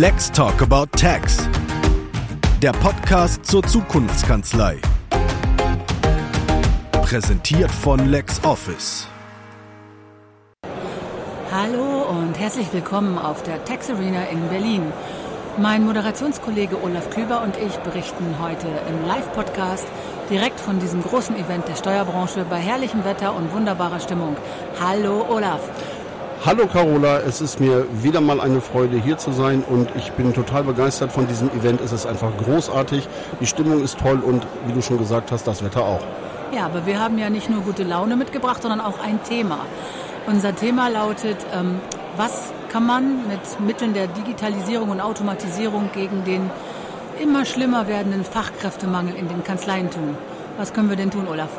Let's Talk About Tax. Der Podcast zur Zukunftskanzlei. Präsentiert von LexOffice. Hallo und herzlich willkommen auf der Tax Arena in Berlin. Mein Moderationskollege Olaf Klüber und ich berichten heute im Live-Podcast direkt von diesem großen Event der Steuerbranche bei herrlichem Wetter und wunderbarer Stimmung. Hallo Olaf. Hallo Carola, es ist mir wieder mal eine Freude hier zu sein und ich bin total begeistert von diesem Event. Es ist einfach großartig, die Stimmung ist toll und wie du schon gesagt hast, das Wetter auch. Ja, aber wir haben ja nicht nur gute Laune mitgebracht, sondern auch ein Thema. Unser Thema lautet, ähm, was kann man mit Mitteln der Digitalisierung und Automatisierung gegen den immer schlimmer werdenden Fachkräftemangel in den Kanzleien tun? Was können wir denn tun, Olaf?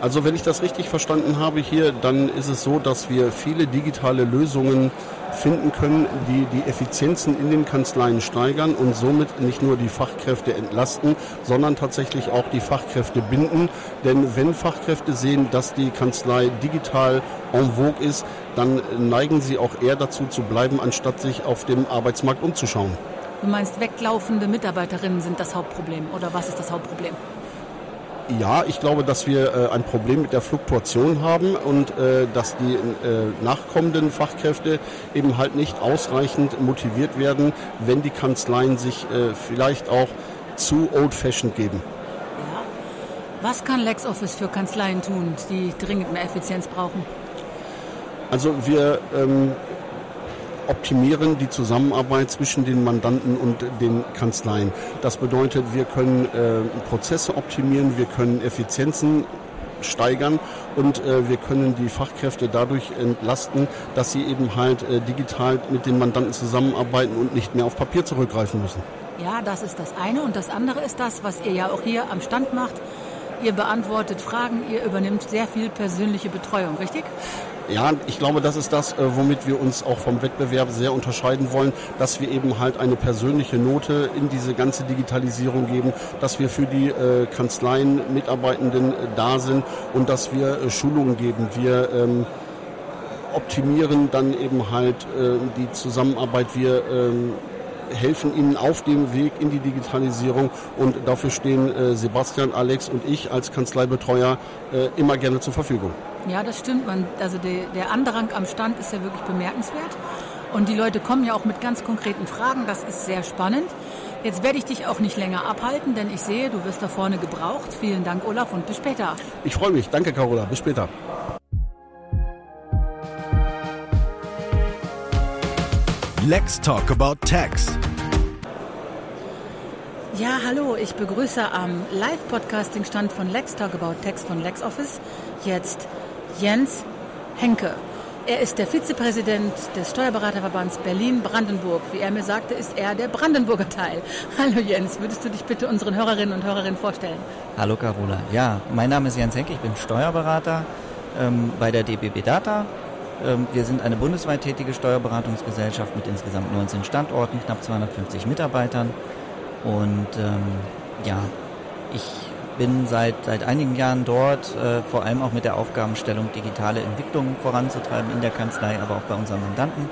Also wenn ich das richtig verstanden habe hier, dann ist es so, dass wir viele digitale Lösungen finden können, die die Effizienzen in den Kanzleien steigern und somit nicht nur die Fachkräfte entlasten, sondern tatsächlich auch die Fachkräfte binden. Denn wenn Fachkräfte sehen, dass die Kanzlei digital en vogue ist, dann neigen sie auch eher dazu zu bleiben, anstatt sich auf dem Arbeitsmarkt umzuschauen. Du meinst, weglaufende Mitarbeiterinnen sind das Hauptproblem oder was ist das Hauptproblem? Ja, ich glaube, dass wir äh, ein Problem mit der Fluktuation haben und äh, dass die äh, nachkommenden Fachkräfte eben halt nicht ausreichend motiviert werden, wenn die Kanzleien sich vielleicht auch zu old-fashioned geben. Ja. Was kann LexOffice für Kanzleien tun, die dringend mehr Effizienz brauchen? Also wir ähm, optimieren die Zusammenarbeit zwischen den Mandanten und den Kanzleien. Das bedeutet, wir können äh, Prozesse optimieren, wir können Effizienzen steigern und äh, wir können die Fachkräfte dadurch entlasten, dass sie eben halt äh, digital mit den Mandanten zusammenarbeiten und nicht mehr auf Papier zurückgreifen müssen. Ja, das ist das eine und das andere ist das, was ihr ja auch hier am Stand macht. Ihr beantwortet Fragen, ihr übernimmt sehr viel persönliche Betreuung, richtig? Ja, ich glaube, das ist das, äh, womit wir uns auch vom Wettbewerb sehr unterscheiden wollen, dass wir eben halt eine persönliche Note in diese ganze Digitalisierung geben, dass wir für die äh, Kanzleien Mitarbeitenden äh, da sind und dass wir Schulungen geben. Wir ähm, optimieren dann eben halt die Zusammenarbeit. Wir ähm, helfen ihnen auf dem Weg in die Digitalisierung und dafür stehen äh, Sebastian, Alex und ich als Kanzleibetreuer äh, immer gerne zur Verfügung. Ja, das stimmt. Man, also der, der Andrang am Stand ist ja wirklich bemerkenswert. Und die Leute kommen ja auch mit ganz konkreten Fragen. Das ist sehr spannend. Jetzt werde ich dich auch nicht länger abhalten, denn ich sehe, du wirst da vorne gebraucht. Vielen Dank, Olaf, und bis später. Ich freue mich. Danke, Carola. Bis später. Let's Talk About Tax. Ja, hallo, ich begrüße am Live-Podcasting-Stand von Lex Talk About Tax von LexOffice jetzt Jens Henke. Er ist der Vizepräsident des Steuerberaterverbands Berlin-Brandenburg. Wie er mir sagte, ist er der Brandenburger Teil. Hallo Jens, würdest du dich bitte unseren Hörerinnen und Hörerinnen vorstellen? Hallo Carola. Ja, mein Name ist Jens Henke, ich bin Steuerberater ähm, bei der DBB Data. Ähm, wir sind eine bundesweit tätige Steuerberatungsgesellschaft mit insgesamt 19 Standorten, knapp 250 Mitarbeitern. Und ähm, ja, ich bin seit, seit einigen Jahren dort, äh, vor allem auch mit der Aufgabenstellung, digitale Entwicklungen voranzutreiben in der Kanzlei, aber auch bei unseren Mandanten.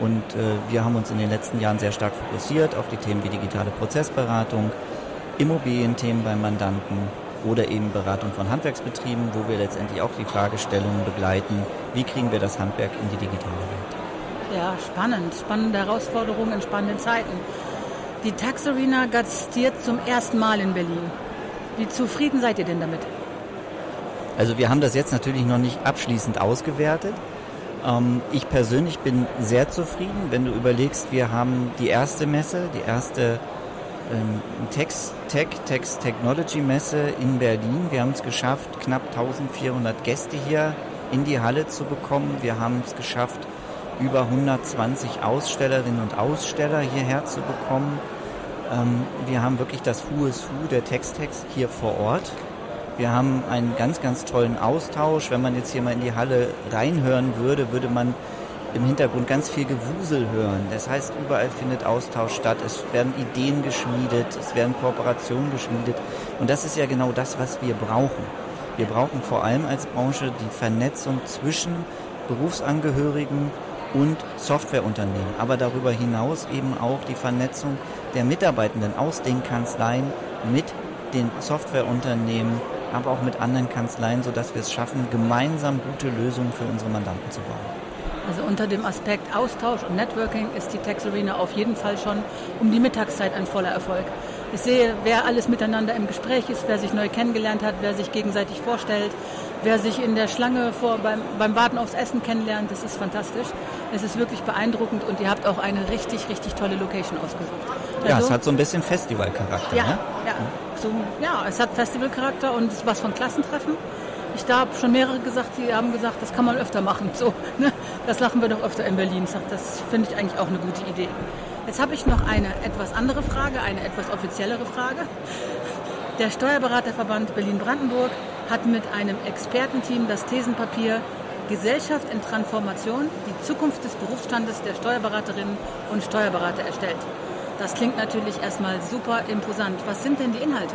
Und äh, wir haben uns in den letzten Jahren sehr stark fokussiert auf die Themen wie digitale Prozessberatung, Immobilienthemen beim Mandanten oder eben Beratung von Handwerksbetrieben, wo wir letztendlich auch die Fragestellungen begleiten, wie kriegen wir das Handwerk in die digitale Welt. Ja, spannend. Spannende Herausforderungen in spannenden Zeiten. Die Tax Arena gastiert zum ersten Mal in Berlin. Wie zufrieden seid ihr denn damit? Also wir haben das jetzt natürlich noch nicht abschließend ausgewertet. Ähm, ich persönlich bin sehr zufrieden, wenn du überlegst, wir haben die erste Messe, die erste ähm, Text, Tech, Text Technology Messe in Berlin. Wir haben es geschafft, knapp 1400 Gäste hier in die Halle zu bekommen. Wir haben es geschafft, über 120 Ausstellerinnen und Aussteller hierher zu bekommen. Ähm, wir haben wirklich das Who is Who der Textex hier vor Ort. Wir haben einen ganz, ganz tollen Austausch. Wenn man jetzt hier mal in die Halle reinhören würde, würde man im Hintergrund ganz viel Gewusel hören. Das heißt, überall findet Austausch statt. Es werden Ideen geschmiedet, es werden Kooperationen geschmiedet. Und das ist ja genau das, was wir brauchen. Wir brauchen vor allem als Branche die Vernetzung zwischen Berufsangehörigen und Softwareunternehmen, aber darüber hinaus eben auch die Vernetzung der Mitarbeitenden aus den Kanzleien mit den Softwareunternehmen, aber auch mit anderen Kanzleien, sodass wir es schaffen, gemeinsam gute Lösungen für unsere Mandanten zu bauen. Also unter dem Aspekt Austausch und Networking ist die Tax Arena auf jeden Fall schon um die Mittagszeit ein voller Erfolg. Ich sehe, wer alles miteinander im Gespräch ist, wer sich neu kennengelernt hat, wer sich gegenseitig vorstellt, wer sich in der Schlange vor, beim, beim Warten aufs Essen kennenlernt, das ist fantastisch. Es ist wirklich beeindruckend und ihr habt auch eine richtig, richtig tolle Location ausgesucht. Also, ja, es hat so ein bisschen Festivalcharakter. Ja, ne? ja, so, ja, es hat Festivalcharakter und es ist was von Klassentreffen. Ich da habe schon mehrere gesagt, die haben gesagt, das kann man öfter machen. So, ne? Das lachen wir doch öfter in Berlin. Das finde ich eigentlich auch eine gute Idee. Jetzt habe ich noch eine etwas andere Frage, eine etwas offiziellere Frage. Der Steuerberaterverband Berlin-Brandenburg hat mit einem Expertenteam das Thesenpapier Gesellschaft in Transformation, die Zukunft des Berufsstandes der Steuerberaterinnen und Steuerberater erstellt. Das klingt natürlich erstmal super imposant. Was sind denn die Inhalte?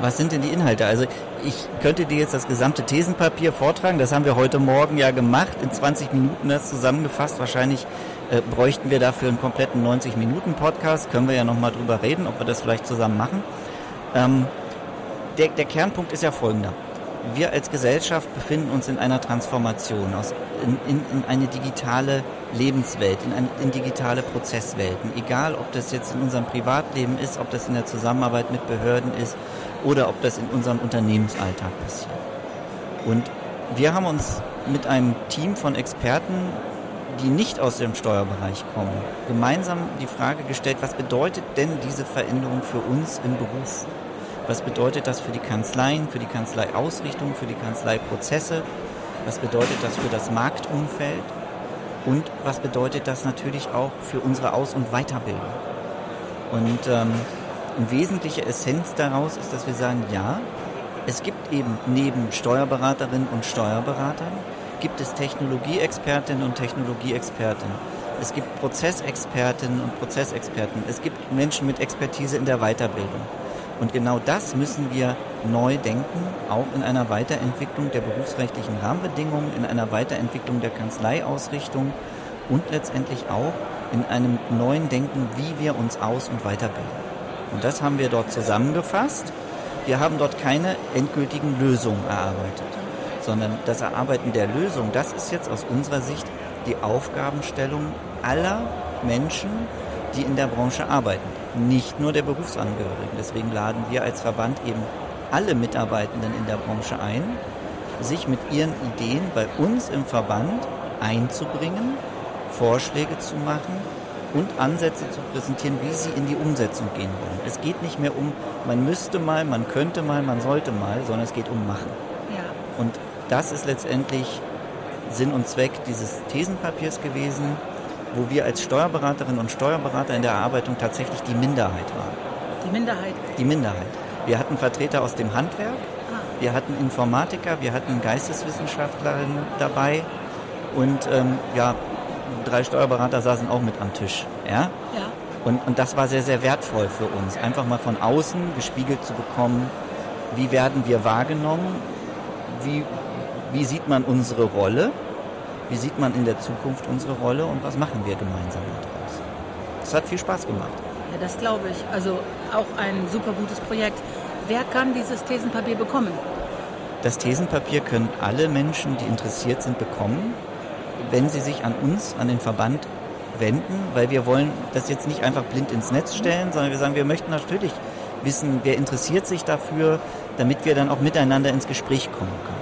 Was sind denn die Inhalte? Also ich könnte dir jetzt das gesamte Thesenpapier vortragen. Das haben wir heute Morgen ja gemacht, in 20 Minuten das zusammengefasst. Wahrscheinlich äh, bräuchten wir dafür einen kompletten 90-Minuten-Podcast. Können wir ja nochmal drüber reden, ob wir das vielleicht zusammen machen. Ähm, der, der Kernpunkt ist ja folgender wir als Gesellschaft befinden uns in einer Transformation aus, in, in, in eine digitale Lebenswelt, in, eine, in digitale Prozesswelten. Egal, ob das jetzt in unserem Privatleben ist, ob das in der Zusammenarbeit mit Behörden ist oder ob das in unserem Unternehmensalltag passiert. Und wir haben uns mit einem Team von Experten, die nicht aus dem Steuerbereich kommen, gemeinsam die Frage gestellt, was bedeutet denn diese Veränderung für uns im Beruf? Was bedeutet das für die Kanzleien, für die Kanzleiausrichtung, für die Kanzleiprozesse? Was bedeutet das für das Marktumfeld? Und was bedeutet das natürlich auch für unsere Aus- und Weiterbildung? Und ähm, eine wesentliche Essenz daraus ist, dass wir sagen, ja, es gibt eben neben Steuerberaterinnen und Steuerberatern, gibt es Technologieexpertinnen und Technologieexperten. Es gibt Prozessexpertinnen und Prozessexperten. Es gibt Menschen mit Expertise in der Weiterbildung. Und genau das müssen wir neu denken, auch in einer Weiterentwicklung der berufsrechtlichen Rahmenbedingungen, in einer Weiterentwicklung der Kanzleiausrichtung und letztendlich auch in einem neuen Denken, wie wir uns aus- und weiterbilden. Und das haben wir dort zusammengefasst. Wir haben dort keine endgültigen Lösungen erarbeitet, sondern das Erarbeiten der Lösung, das ist jetzt aus unserer Sicht die Aufgabenstellung aller Menschen, die in der Branche arbeiten nicht nur der Berufsangehörigen. Deswegen laden wir als Verband eben alle Mitarbeitenden in der Branche ein, sich mit ihren Ideen bei uns im Verband einzubringen, Vorschläge zu machen und Ansätze zu präsentieren, wie sie in die Umsetzung gehen wollen. Es geht nicht mehr um, man müsste mal, man könnte mal, man sollte mal, sondern es geht um Machen. Ja. Und das ist letztendlich Sinn und Zweck dieses Thesenpapiers gewesen wo wir als Steuerberaterinnen und Steuerberater in der Erarbeitung tatsächlich die Minderheit waren. Die Minderheit? Die Minderheit. Wir hatten Vertreter aus dem Handwerk, ah. wir hatten Informatiker, wir hatten Geisteswissenschaftlerinnen dabei und ähm, ja, drei Steuerberater saßen auch mit am Tisch. Ja? Ja. Und, und das war sehr, sehr wertvoll für uns, einfach mal von außen gespiegelt zu bekommen, wie werden wir wahrgenommen, wie, wie sieht man unsere Rolle wie sieht man in der Zukunft unsere Rolle und was machen wir gemeinsam daraus. Das hat viel Spaß gemacht. Ja, das glaube ich. Also auch ein super gutes Projekt. Wer kann dieses Thesenpapier bekommen? Das Thesenpapier können alle Menschen, die interessiert sind, bekommen, wenn sie sich an uns, an den Verband wenden, weil wir wollen das jetzt nicht einfach blind ins Netz stellen, sondern wir sagen, wir möchten natürlich wissen, wer interessiert sich dafür, damit wir dann auch miteinander ins Gespräch kommen können.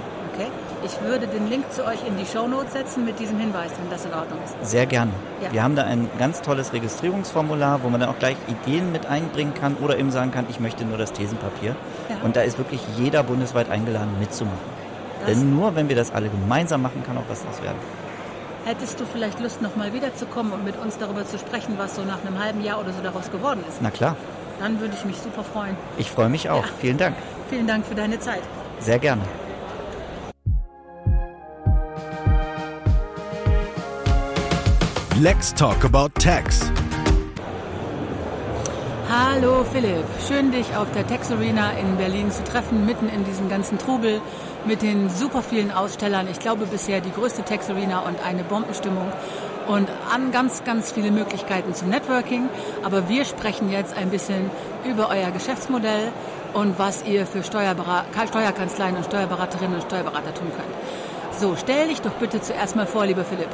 Ich würde den Link zu euch in die Show Notes setzen mit diesem Hinweis, wenn das in Ordnung ist. Sehr gerne. Ja. Wir haben da ein ganz tolles Registrierungsformular, wo man dann auch gleich Ideen mit einbringen kann oder eben sagen kann, ich möchte nur das Thesenpapier. Ja. Und da ist wirklich jeder bundesweit eingeladen mitzumachen. Das Denn nur wenn wir das alle gemeinsam machen, kann auch was draus werden. Hättest du vielleicht Lust, nochmal wiederzukommen und mit uns darüber zu sprechen, was so nach einem halben Jahr oder so daraus geworden ist? Na klar. Dann würde ich mich super freuen. Ich freue mich auch. Ja. Vielen Dank. Vielen Dank für deine Zeit. Sehr gerne. Let's talk about tax. Hallo Philipp, schön dich auf der Tax Arena in Berlin zu treffen, mitten in diesem ganzen Trubel. mit den super vielen Ausstellern. Ich glaube bisher die größte Tex Arena und eine Bombenstimmung und an ganz, ganz viele Möglichkeiten zum Networking. Aber wir sprechen jetzt ein bisschen über euer Geschäftsmodell und was ihr für Steuerkanzleien und Steuerberaterinnen und Steuerberater tun könnt. So, stell dich doch bitte zuerst mal vor, lieber Philipp.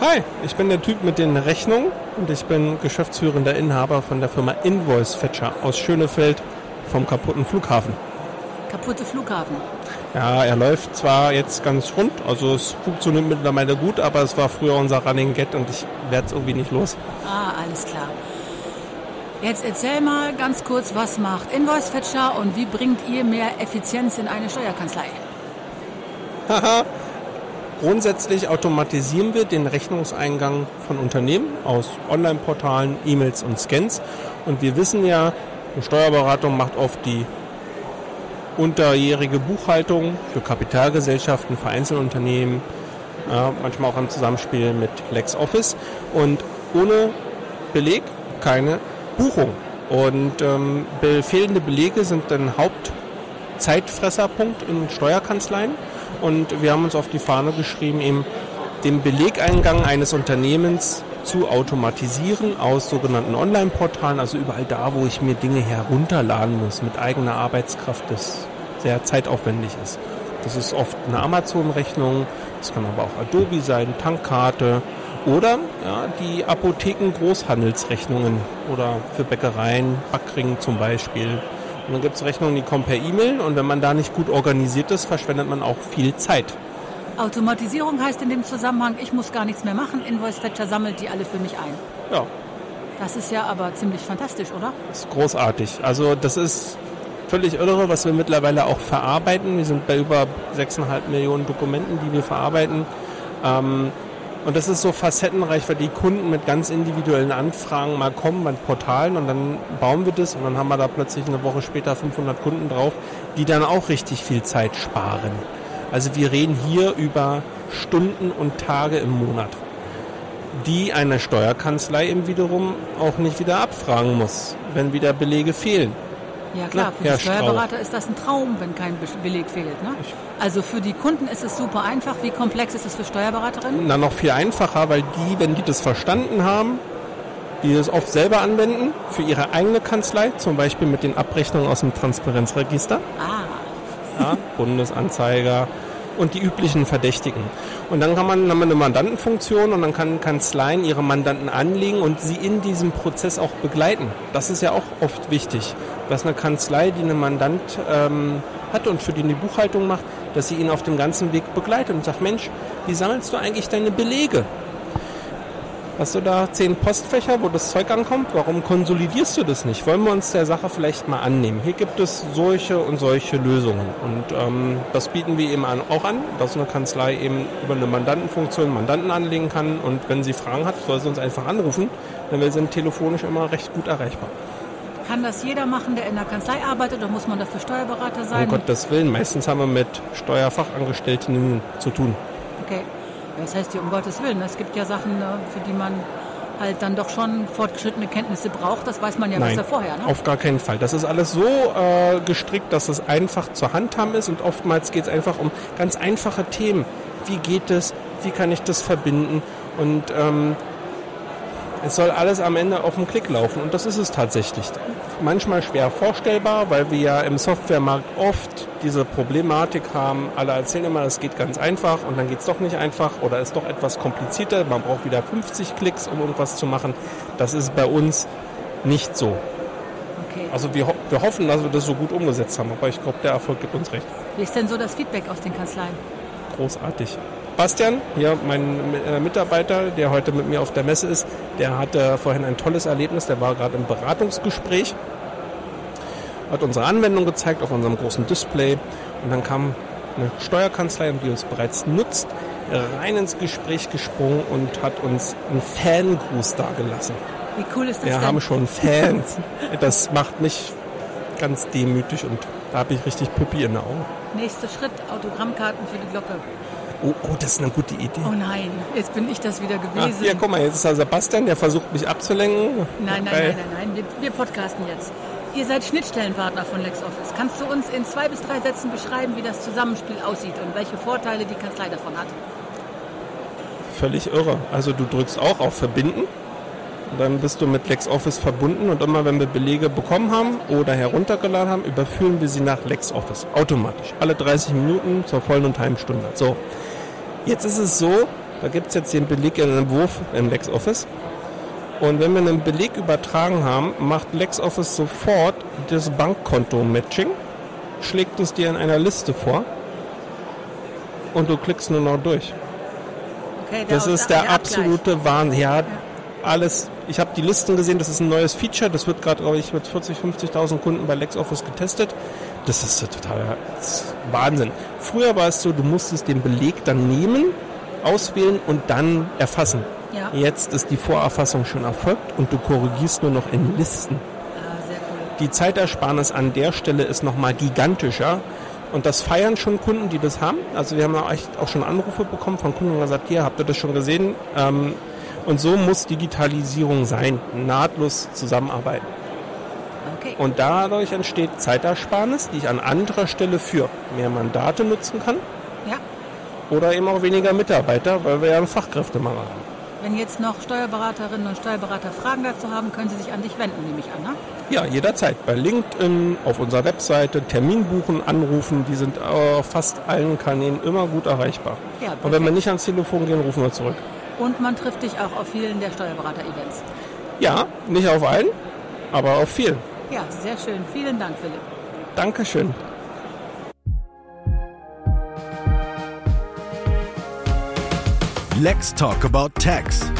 Hi, ich bin der Typ mit den Rechnungen und ich bin geschäftsführender Inhaber von der Firma Invoice Fetcher aus Schönefeld vom kaputten Flughafen. Kaputte Flughafen. Ja, er läuft zwar jetzt ganz rund, also es funktioniert mittlerweile gut, aber es war früher unser Running Get und ich werde es irgendwie nicht los. Ah, alles klar. Jetzt erzähl mal ganz kurz, was macht Invoice Fetcher und wie bringt ihr mehr Effizienz in eine Steuerkanzlei? Haha, Grundsätzlich automatisieren wir den Rechnungseingang von Unternehmen aus Online-Portalen, E-Mails und Scans. Und wir wissen ja, eine Steuerberatung macht oft die unterjährige Buchhaltung für Kapitalgesellschaften, für Einzelunternehmen, ja, manchmal auch im Zusammenspiel mit LexOffice. Und ohne Beleg keine Buchung. Und ähm, fehlende Belege sind ein Hauptzeitfresserpunkt in Steuerkanzleien. Und wir haben uns auf die Fahne geschrieben, eben den Belegeingang eines Unternehmens zu automatisieren aus sogenannten Online-Portalen, also überall da, wo ich mir Dinge herunterladen muss mit eigener Arbeitskraft, das sehr zeitaufwendig ist. Das ist oft eine Amazon-Rechnung, das kann aber auch Adobe sein, Tankkarte oder ja, die Apotheken-Großhandelsrechnungen oder für Bäckereien, Backring zum Beispiel und dann gibt es Rechnungen, die kommen per E-Mail und wenn man da nicht gut organisiert ist, verschwendet man auch viel Zeit. Automatisierung heißt in dem Zusammenhang, ich muss gar nichts mehr machen, Invoice Fetcher sammelt die alle für mich ein. Ja. Das ist ja aber ziemlich fantastisch, oder? Das ist großartig. Also das ist völlig irre, was wir mittlerweile auch verarbeiten. Wir sind bei über 6,5 Millionen Dokumenten, die wir verarbeiten. Ähm, und das ist so facettenreich, weil die Kunden mit ganz individuellen Anfragen mal kommen bei Portalen und dann bauen wir das und dann haben wir da plötzlich eine Woche später 500 Kunden drauf, die dann auch richtig viel Zeit sparen. Also wir reden hier über Stunden und Tage im Monat, die eine Steuerkanzlei eben wiederum auch nicht wieder abfragen muss, wenn wieder Belege fehlen. Ja klar, für die Steuerberater Strauch. ist das ein Traum, wenn kein Beleg fehlt. Ne? Also für die Kunden ist es super einfach. Wie komplex ist es für Steuerberaterinnen? Na, noch viel einfacher, weil die, wenn die das verstanden haben, die das oft selber anwenden für ihre eigene Kanzlei, zum Beispiel mit den Abrechnungen aus dem Transparenzregister. Ah. Ja, Bundesanzeiger, und die üblichen Verdächtigen. Und dann kann man, haben wir eine Mandantenfunktion und dann kann Kanzleien ihre Mandanten anlegen und sie in diesem Prozess auch begleiten. Das ist ja auch oft wichtig, dass eine Kanzlei, die einen Mandant ähm, hat und für den die Buchhaltung macht, dass sie ihn auf dem ganzen Weg begleitet und sagt, Mensch, wie sammelst du eigentlich deine Belege? Hast du da zehn Postfächer, wo das Zeug ankommt? Warum konsolidierst du das nicht? Wollen wir uns der Sache vielleicht mal annehmen? Hier gibt es solche und solche Lösungen. Und ähm, das bieten wir eben auch an, dass eine Kanzlei eben über eine Mandantenfunktion Mandanten anlegen kann. Und wenn sie Fragen hat, soll sie uns einfach anrufen. Denn wir sind telefonisch immer recht gut erreichbar. Kann das jeder machen, der in der Kanzlei arbeitet, oder muss man dafür Steuerberater sein? Um Gottes Willen, meistens haben wir mit Steuerfachangestellten zu tun. Okay. Das heißt ja um Gottes Willen. Es gibt ja Sachen, ne, für die man halt dann doch schon fortgeschrittene Kenntnisse braucht. Das weiß man ja Nein, besser vorher. Ne? Auf gar keinen Fall. Das ist alles so äh, gestrickt, dass es einfach zur Handhaben ist und oftmals geht es einfach um ganz einfache Themen. Wie geht es? Wie kann ich das verbinden? Und ähm, es soll alles am Ende auf dem Klick laufen und das ist es tatsächlich. Manchmal schwer vorstellbar, weil wir ja im Softwaremarkt oft diese Problematik haben. Alle erzählen immer, es geht ganz einfach und dann geht es doch nicht einfach oder ist doch etwas komplizierter. Man braucht wieder 50 Klicks, um irgendwas zu machen. Das ist bei uns nicht so. Okay. Also wir, wir hoffen, dass wir das so gut umgesetzt haben, aber ich glaube, der Erfolg gibt uns recht. Wie ist denn so das Feedback aus den Kanzleien? Großartig. Bastian, hier mein äh, Mitarbeiter, der heute mit mir auf der Messe ist, der hatte vorhin ein tolles Erlebnis. Der war gerade im Beratungsgespräch, hat unsere Anwendung gezeigt auf unserem großen Display und dann kam eine Steuerkanzlei, die uns bereits nutzt, rein ins Gespräch gesprungen und hat uns einen Fangruß dagelassen. Wie cool ist das Wir denn? haben schon Fans. Das macht mich ganz demütig und da habe ich richtig Püppi in den Augen. Nächster Schritt, Autogrammkarten für die Glocke. Oh, oh, das ist eine gute Idee. Oh nein, jetzt bin ich das wieder gewesen. Ach, hier, guck mal, jetzt ist da Sebastian, der versucht mich abzulenken. Nein, nein, nein, nein, nein, wir, wir podcasten jetzt. Ihr seid Schnittstellenpartner von LexOffice. Kannst du uns in zwei bis drei Sätzen beschreiben, wie das Zusammenspiel aussieht und welche Vorteile die Kanzlei davon hat? Völlig irre. Also du drückst auch auf Verbinden. Dann bist du mit LexOffice verbunden und immer wenn wir Belege bekommen haben oder heruntergeladen haben, überführen wir sie nach LexOffice. Automatisch. Alle 30 Minuten zur vollen und Heimstunde. So. Jetzt ist es so, da gibt es jetzt den Beleg in Entwurf im LexOffice. Und wenn wir einen Beleg übertragen haben, macht LexOffice sofort das Bankkonto-Matching, schlägt es dir in einer Liste vor und du klickst nur noch durch. Okay, der Das ist der Abgleich. absolute Wahnsinn. Ja, alles. Ich habe die Listen gesehen, das ist ein neues Feature. Das wird gerade, glaube ich, mit 40, 50.000 Kunden bei LexOffice getestet. Das ist total Wahnsinn. Früher war es so, du musstest den Beleg dann nehmen, auswählen und dann erfassen. Ja. Jetzt ist die Vorerfassung schon erfolgt und du korrigierst nur noch in Listen. Ah, sehr cool. Die Zeitersparnis an der Stelle ist nochmal gigantischer. Und das feiern schon Kunden, die das haben. Also wir haben auch schon Anrufe bekommen von Kunden und gesagt, hier, habt ihr das schon gesehen? Ähm, und so muss Digitalisierung sein, nahtlos zusammenarbeiten. Okay. Und dadurch entsteht Zeitersparnis, die ich an anderer Stelle für mehr Mandate nutzen kann ja. oder eben auch weniger Mitarbeiter, weil wir ja einen Fachkräftemangel haben. Wenn jetzt noch Steuerberaterinnen und Steuerberater Fragen dazu haben, können sie sich an dich wenden, nehme ich an. Ne? Ja, jederzeit. Bei LinkedIn, auf unserer Webseite, Termin buchen, anrufen, die sind auf fast allen Kanälen immer gut erreichbar. Ja, Und wenn wir nicht ans Telefon gehen, rufen wir zurück. Und man trifft dich auch auf vielen der Steuerberater-Events. Ja, nicht auf allen, aber auf vielen. Ja, sehr schön. Vielen Dank, Philipp. Dankeschön. Let's talk about tax.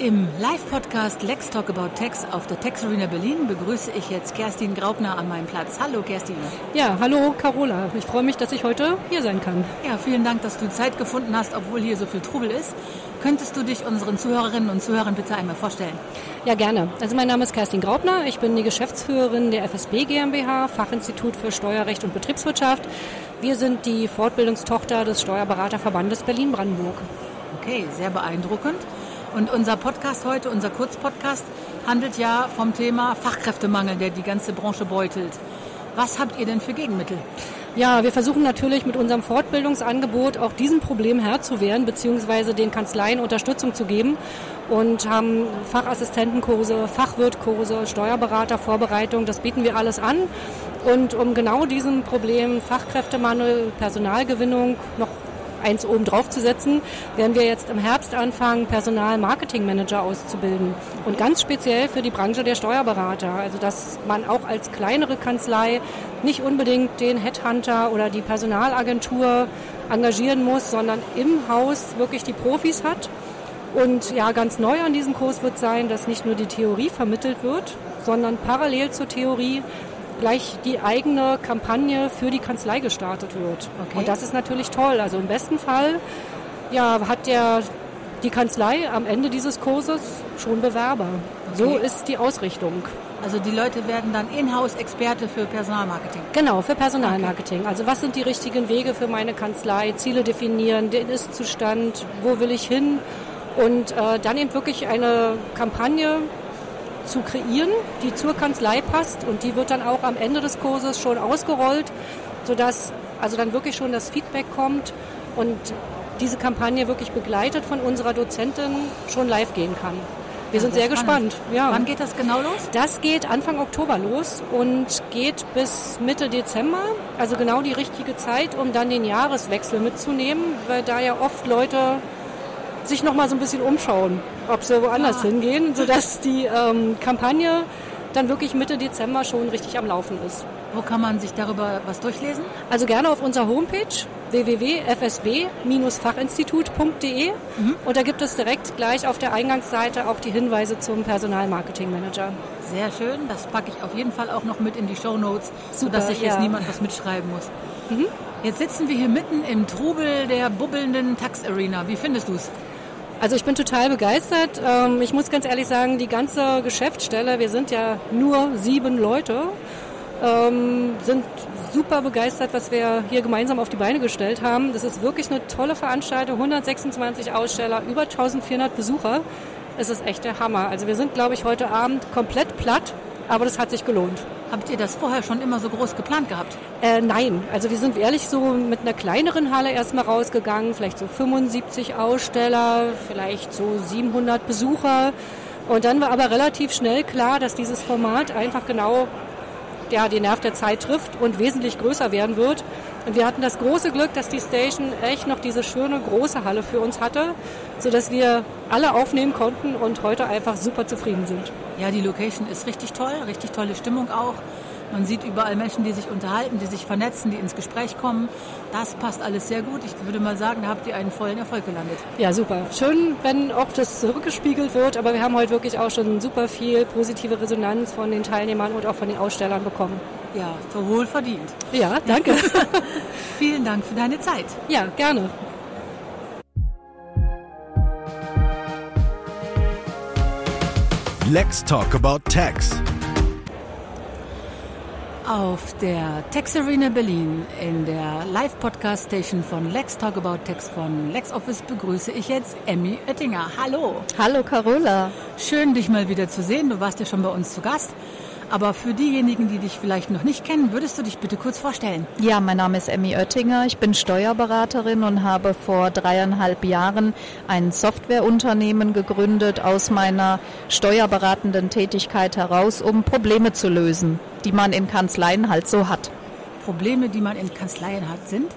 Im Live-Podcast Lex Talk About Tax auf der Tax Arena Berlin begrüße ich jetzt Kerstin Graubner an meinem Platz. Hallo Kerstin. Ja, hallo Carola. Ich freue mich, dass ich heute hier sein kann. Ja, vielen Dank, dass du Zeit gefunden hast, obwohl hier so viel Trubel ist. Könntest du dich unseren Zuhörerinnen und Zuhörern bitte einmal vorstellen? Ja, gerne. Also mein Name ist Kerstin Graubner. Ich bin die Geschäftsführerin der FSB GmbH, Fachinstitut für Steuerrecht und Betriebswirtschaft. Wir sind die Fortbildungstochter des Steuerberaterverbandes Berlin-Brandenburg. Okay, sehr beeindruckend. Und unser Podcast heute, unser Kurzpodcast, handelt ja vom Thema Fachkräftemangel, der die ganze Branche beutelt. Was habt ihr denn für Gegenmittel? Ja, wir versuchen natürlich mit unserem Fortbildungsangebot auch diesem Problem Herr zu werden, beziehungsweise den Kanzleien Unterstützung zu geben und haben Fachassistentenkurse, Fachwirtkurse, Steuerberatervorbereitung, das bieten wir alles an. Und um genau diesem Problem Fachkräftemangel, Personalgewinnung noch eins oben drauf zu setzen, werden wir jetzt im Herbst anfangen, Personal-Marketing-Manager auszubilden. Und ganz speziell für die Branche der Steuerberater. Also, dass man auch als kleinere Kanzlei nicht unbedingt den Headhunter oder die Personalagentur engagieren muss, sondern im Haus wirklich die Profis hat. Und ja, ganz neu an diesem Kurs wird sein, dass nicht nur die Theorie vermittelt wird, sondern parallel zur Theorie gleich die eigene Kampagne für die Kanzlei gestartet wird. Okay. Und das ist natürlich toll. Also im besten Fall ja, hat der, die Kanzlei am Ende dieses Kurses schon Bewerber. So Okay. ist die Ausrichtung. Also die Leute werden dann Inhouse-Experte für Personalmarketing. Genau, für Personalmarketing. Also was sind die richtigen Wege für meine Kanzlei? Ziele definieren, den Ist-Zustand, wo will ich hin? Und äh, dann eben wirklich eine Kampagne zu kreieren, die zur Kanzlei passt und die wird dann auch am Ende des Kurses schon ausgerollt, sodass also dann wirklich schon das Feedback kommt und diese Kampagne wirklich begleitet von unserer Dozentin schon live gehen kann. Wir sind sehr sehr spannend. gespannt. Ja. Wann geht das genau los? Das geht Anfang Oktober los und geht bis Mitte Dezember. Also genau die richtige Zeit, um dann den Jahreswechsel mitzunehmen, weil da ja oft Leute sich noch mal so ein bisschen umschauen, ob sie woanders Ah. hingehen, sodass die ähm, Kampagne dann wirklich Mitte Dezember schon richtig am Laufen ist. Wo kann man sich darüber was durchlesen? Also gerne auf unserer Homepage www.fsb-fachinstitut.de und da gibt es direkt gleich auf der Eingangsseite auch die Hinweise zum Personalmarketing-Manager. Sehr schön. Das packe ich auf jeden Fall auch noch mit in die Show Notes, sodass sich jetzt ja. Mhm. niemand was mitschreiben muss. Jetzt sitzen wir hier mitten im Trubel der bubbelnden Tax Arena. Wie findest du es? Also ich bin total begeistert. Ähm, Ich muss ganz ehrlich sagen, die ganze Geschäftsstelle, wir sind ja nur sieben Leute, ähm, sind super begeistert, was wir hier gemeinsam auf die Beine gestellt haben. Das ist wirklich eine tolle Veranstaltung, 126 Aussteller, über 1400 Besucher. Es ist echt der Hammer. Also wir sind, glaube ich, heute Abend komplett platt aber das hat sich gelohnt. Habt ihr das vorher schon immer so groß geplant gehabt? Äh, nein, also wir sind ehrlich so mit einer kleineren Halle erstmal rausgegangen, vielleicht so 75 Aussteller, vielleicht so 700 Besucher. Und dann war aber relativ schnell klar, dass dieses Format einfach genau ja, den Nerv der Zeit trifft und wesentlich größer werden wird. Und wir hatten das große Glück, dass die Station echt noch diese schöne große Halle für uns hatte, sodass wir alle aufnehmen konnten und heute einfach super zufrieden sind. Ja, die Location ist richtig toll, richtig tolle Stimmung auch. Man sieht überall Menschen, die sich unterhalten, die sich vernetzen, die ins Gespräch kommen. Das passt alles sehr gut. Ich würde mal sagen, da habt ihr einen vollen Erfolg gelandet. Ja, super. Schön, wenn auch das zurückgespiegelt wird, aber wir haben heute wirklich auch schon super viel positive Resonanz von den Teilnehmern und auch von den Ausstellern bekommen. Ja, so wohl verdient. Ja, danke. Vielen Dank für deine Zeit. Ja, gerne. Let's talk about tax. Auf der Tex Arena Berlin in der Live-Podcast-Station von Lex Talk About Tex von LexOffice begrüße ich jetzt Emmy Oettinger. Hallo. Hallo Carola. Schön, dich mal wieder zu sehen. Du warst ja schon bei uns zu Gast. Aber für diejenigen, die dich vielleicht noch nicht kennen, würdest du dich bitte kurz vorstellen? Ja, mein Name ist Emmy Oettinger. Ich bin Steuerberaterin und habe vor dreieinhalb Jahren ein Softwareunternehmen gegründet aus meiner steuerberatenden Tätigkeit heraus, um Probleme zu lösen, die man in Kanzleien halt so hat. Probleme, die man in Kanzleien hat, sind?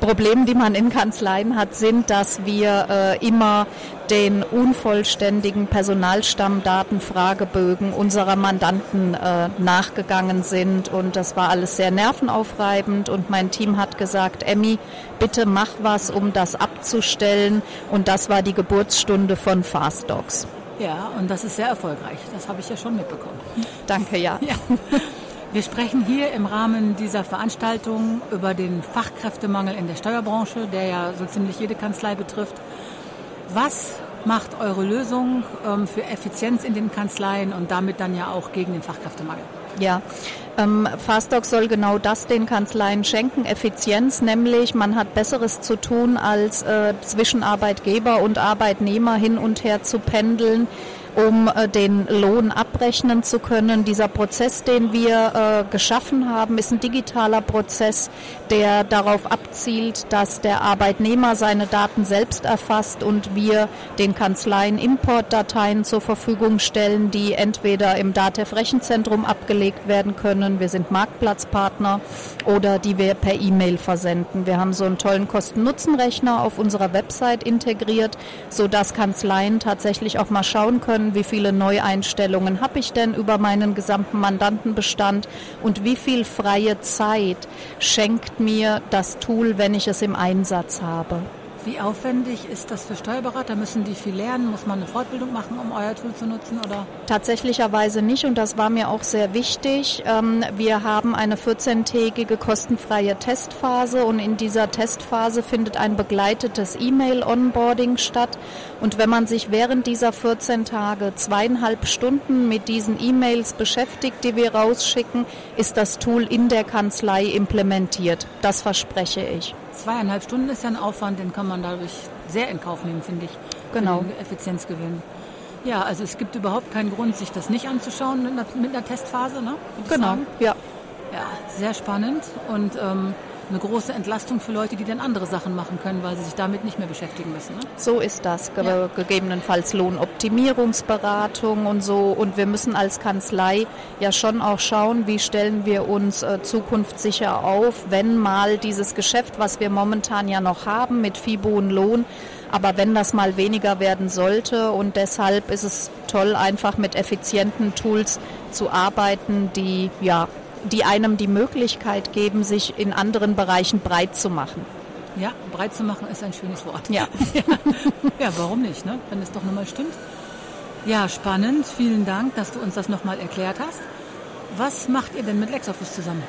Probleme, die man in Kanzleien hat, sind, dass wir äh, immer den unvollständigen Personalstammdatenfragebögen unserer Mandanten äh, nachgegangen sind. Und das war alles sehr nervenaufreibend. Und mein Team hat gesagt, Emmy, bitte mach was, um das abzustellen. Und das war die Geburtsstunde von Fastdocs. Ja, und das ist sehr erfolgreich. Das habe ich ja schon mitbekommen. Danke, ja. ja. Wir sprechen hier im Rahmen dieser Veranstaltung über den Fachkräftemangel in der Steuerbranche, der ja so ziemlich jede Kanzlei betrifft. Was macht eure Lösung ähm, für Effizienz in den Kanzleien und damit dann ja auch gegen den Fachkräftemangel? Ja, ähm, Fastdoc soll genau das den Kanzleien schenken, Effizienz, nämlich man hat Besseres zu tun, als äh, zwischen Arbeitgeber und Arbeitnehmer hin und her zu pendeln um äh, den Lohn abrechnen zu können. Dieser Prozess, den wir äh, geschaffen haben, ist ein digitaler Prozess, der darauf abzielt, dass der Arbeitnehmer seine Daten selbst erfasst und wir den Kanzleien Importdateien zur Verfügung stellen, die entweder im DATEV-Rechenzentrum abgelegt werden können, wir sind Marktplatzpartner, oder die wir per E-Mail versenden. Wir haben so einen tollen Kosten-Nutzen-Rechner auf unserer Website integriert, sodass Kanzleien tatsächlich auch mal schauen können, können, wie viele Neueinstellungen habe ich denn über meinen gesamten Mandantenbestand und wie viel freie Zeit schenkt mir das Tool, wenn ich es im Einsatz habe. Wie aufwendig ist das für Steuerberater? Müssen die viel lernen? Muss man eine Fortbildung machen, um euer Tool zu nutzen? Oder? Tatsächlicherweise nicht und das war mir auch sehr wichtig. Ähm, wir haben eine 14-tägige kostenfreie Testphase und in dieser Testphase findet ein begleitetes E-Mail-Onboarding statt. Und wenn man sich während dieser 14 Tage zweieinhalb Stunden mit diesen E-Mails beschäftigt, die wir rausschicken, ist das Tool in der Kanzlei implementiert. Das verspreche ich. Zweieinhalb Stunden ist ja ein Aufwand, den kann man dadurch sehr in Kauf nehmen, finde ich. Genau. Effizienzgewinn. Ja, also es gibt überhaupt keinen Grund, sich das nicht anzuschauen mit einer, mit einer Testphase, ne? Genau, sagen. ja. Ja, sehr spannend und ähm, eine große Entlastung für Leute, die dann andere Sachen machen können, weil sie sich damit nicht mehr beschäftigen müssen. Ne? So ist das. Ge ja. Gegebenenfalls Lohnoptimierungsberatung und so. Und wir müssen als Kanzlei ja schon auch schauen, wie stellen wir uns äh, zukunftssicher auf, wenn mal dieses Geschäft, was wir momentan ja noch haben mit FIBO und Lohn, aber wenn das mal weniger werden sollte und deshalb ist es toll, einfach mit effizienten Tools zu arbeiten, die ja die einem die Möglichkeit geben, sich in anderen Bereichen breit zu machen. Ja, breit zu machen ist ein schönes Wort. Ja. ja, warum nicht, ne? wenn es doch nochmal stimmt. Ja, spannend. Vielen Dank, dass du uns das nochmal erklärt hast. Was macht ihr denn mit LexOffice zusammen?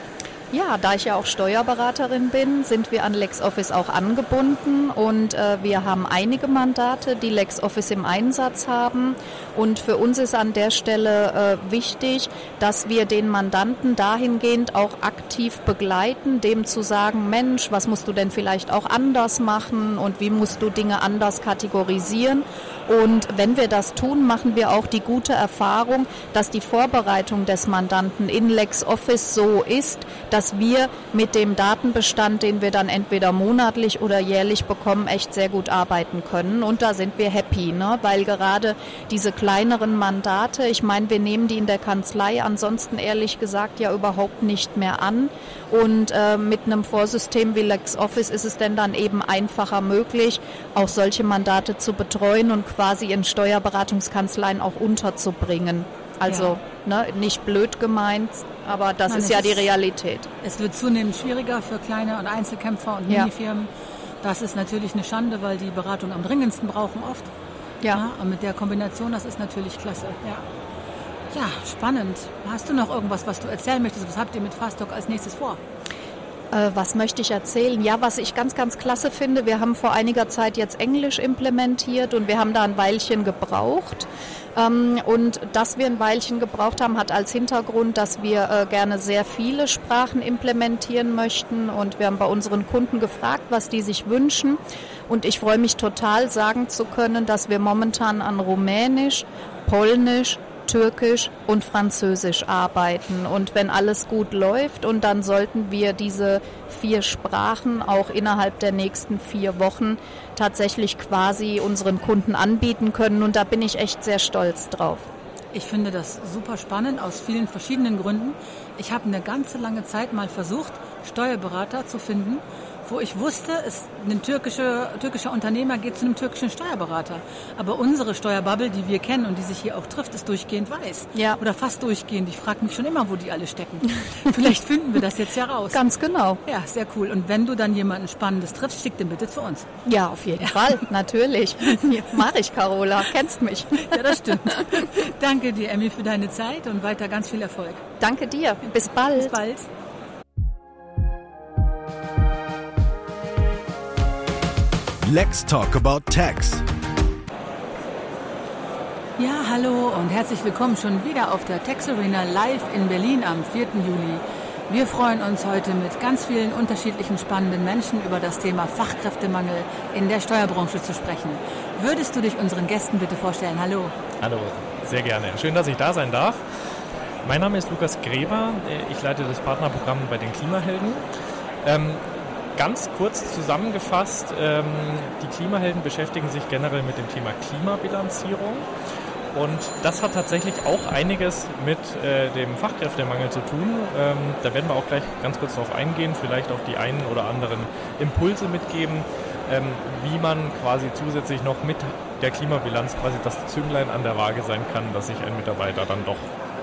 Ja, da ich ja auch Steuerberaterin bin, sind wir an LexOffice auch angebunden und äh, wir haben einige Mandate, die LexOffice im Einsatz haben. Und für uns ist an der Stelle äh, wichtig, dass wir den Mandanten dahingehend auch aktiv begleiten, dem zu sagen, Mensch, was musst du denn vielleicht auch anders machen und wie musst du Dinge anders kategorisieren. Und wenn wir das tun, machen wir auch die gute Erfahrung, dass die Vorbereitung des Mandanten in LexOffice so ist, dass wir mit dem Datenbestand, den wir dann entweder monatlich oder jährlich bekommen, echt sehr gut arbeiten können. Und da sind wir happy, ne? weil gerade diese kleineren Mandate, ich meine, wir nehmen die in der Kanzlei ansonsten ehrlich gesagt ja überhaupt nicht mehr an. Und äh, mit einem Vorsystem wie LexOffice ist es denn dann eben einfacher möglich, auch solche Mandate zu betreuen und quasi in Steuerberatungskanzleien auch unterzubringen. Also ja. ne, nicht blöd gemeint, aber das Nein, ist ja die Realität. Es wird zunehmend schwieriger für kleine und Einzelkämpfer und ja. Minifirmen. Das ist natürlich eine Schande, weil die Beratung am dringendsten brauchen oft. Ja. ja. Und mit der Kombination, das ist natürlich klasse. Ja. Ja, spannend. Hast du noch irgendwas, was du erzählen möchtest? Was habt ihr mit Fastdoc als nächstes vor? Äh, was möchte ich erzählen? Ja, was ich ganz, ganz klasse finde, wir haben vor einiger Zeit jetzt Englisch implementiert und wir haben da ein Weilchen gebraucht. Ähm, und dass wir ein Weilchen gebraucht haben, hat als Hintergrund, dass wir äh, gerne sehr viele Sprachen implementieren möchten. Und wir haben bei unseren Kunden gefragt, was die sich wünschen. Und ich freue mich total, sagen zu können, dass wir momentan an Rumänisch, Polnisch, Türkisch und Französisch arbeiten. Und wenn alles gut läuft, und dann sollten wir diese vier Sprachen auch innerhalb der nächsten vier Wochen tatsächlich quasi unseren Kunden anbieten können. Und da bin ich echt sehr stolz drauf. Ich finde das super spannend aus vielen verschiedenen Gründen. Ich habe eine ganze lange Zeit mal versucht, Steuerberater zu finden, wo ich wusste, es, ein türkischer, türkischer Unternehmer geht zu einem türkischen Steuerberater. Aber unsere Steuerbubble, die wir kennen und die sich hier auch trifft, ist durchgehend weiß. Ja. Oder fast durchgehend. Ich frage mich schon immer, wo die alle stecken. Vielleicht finden wir das jetzt ja raus. Ganz genau. Ja, sehr cool. Und wenn du dann jemanden Spannendes triffst, schick den bitte zu uns. Ja, auf jeden ja. Fall. Natürlich. Mach ich, Carola. Kennst mich. Ja, das stimmt. Danke dir, Emmy, für deine Zeit und weiter ganz viel Erfolg. Danke dir. Bis bald. Bis bald. Let's Talk About Tax. Ja, hallo und herzlich willkommen schon wieder auf der Tax Arena live in Berlin am 4. Juli. Wir freuen uns heute mit ganz vielen unterschiedlichen spannenden Menschen über das Thema Fachkräftemangel in der Steuerbranche zu sprechen. Würdest du dich unseren Gästen bitte vorstellen? Hallo. Hallo, sehr gerne. Schön, dass ich da sein darf. Mein Name ist Lukas Gräber. Ich leite das Partnerprogramm bei den Klimahelden. Ganz kurz zusammengefasst, ähm, die Klimahelden beschäftigen sich generell mit dem Thema Klimabilanzierung. Und das hat tatsächlich auch einiges mit äh, dem Fachkräftemangel zu tun. Ähm, da werden wir auch gleich ganz kurz darauf eingehen, vielleicht auch die einen oder anderen Impulse mitgeben, ähm, wie man quasi zusätzlich noch mit der Klimabilanz quasi das Zünglein an der Waage sein kann, dass sich ein Mitarbeiter dann doch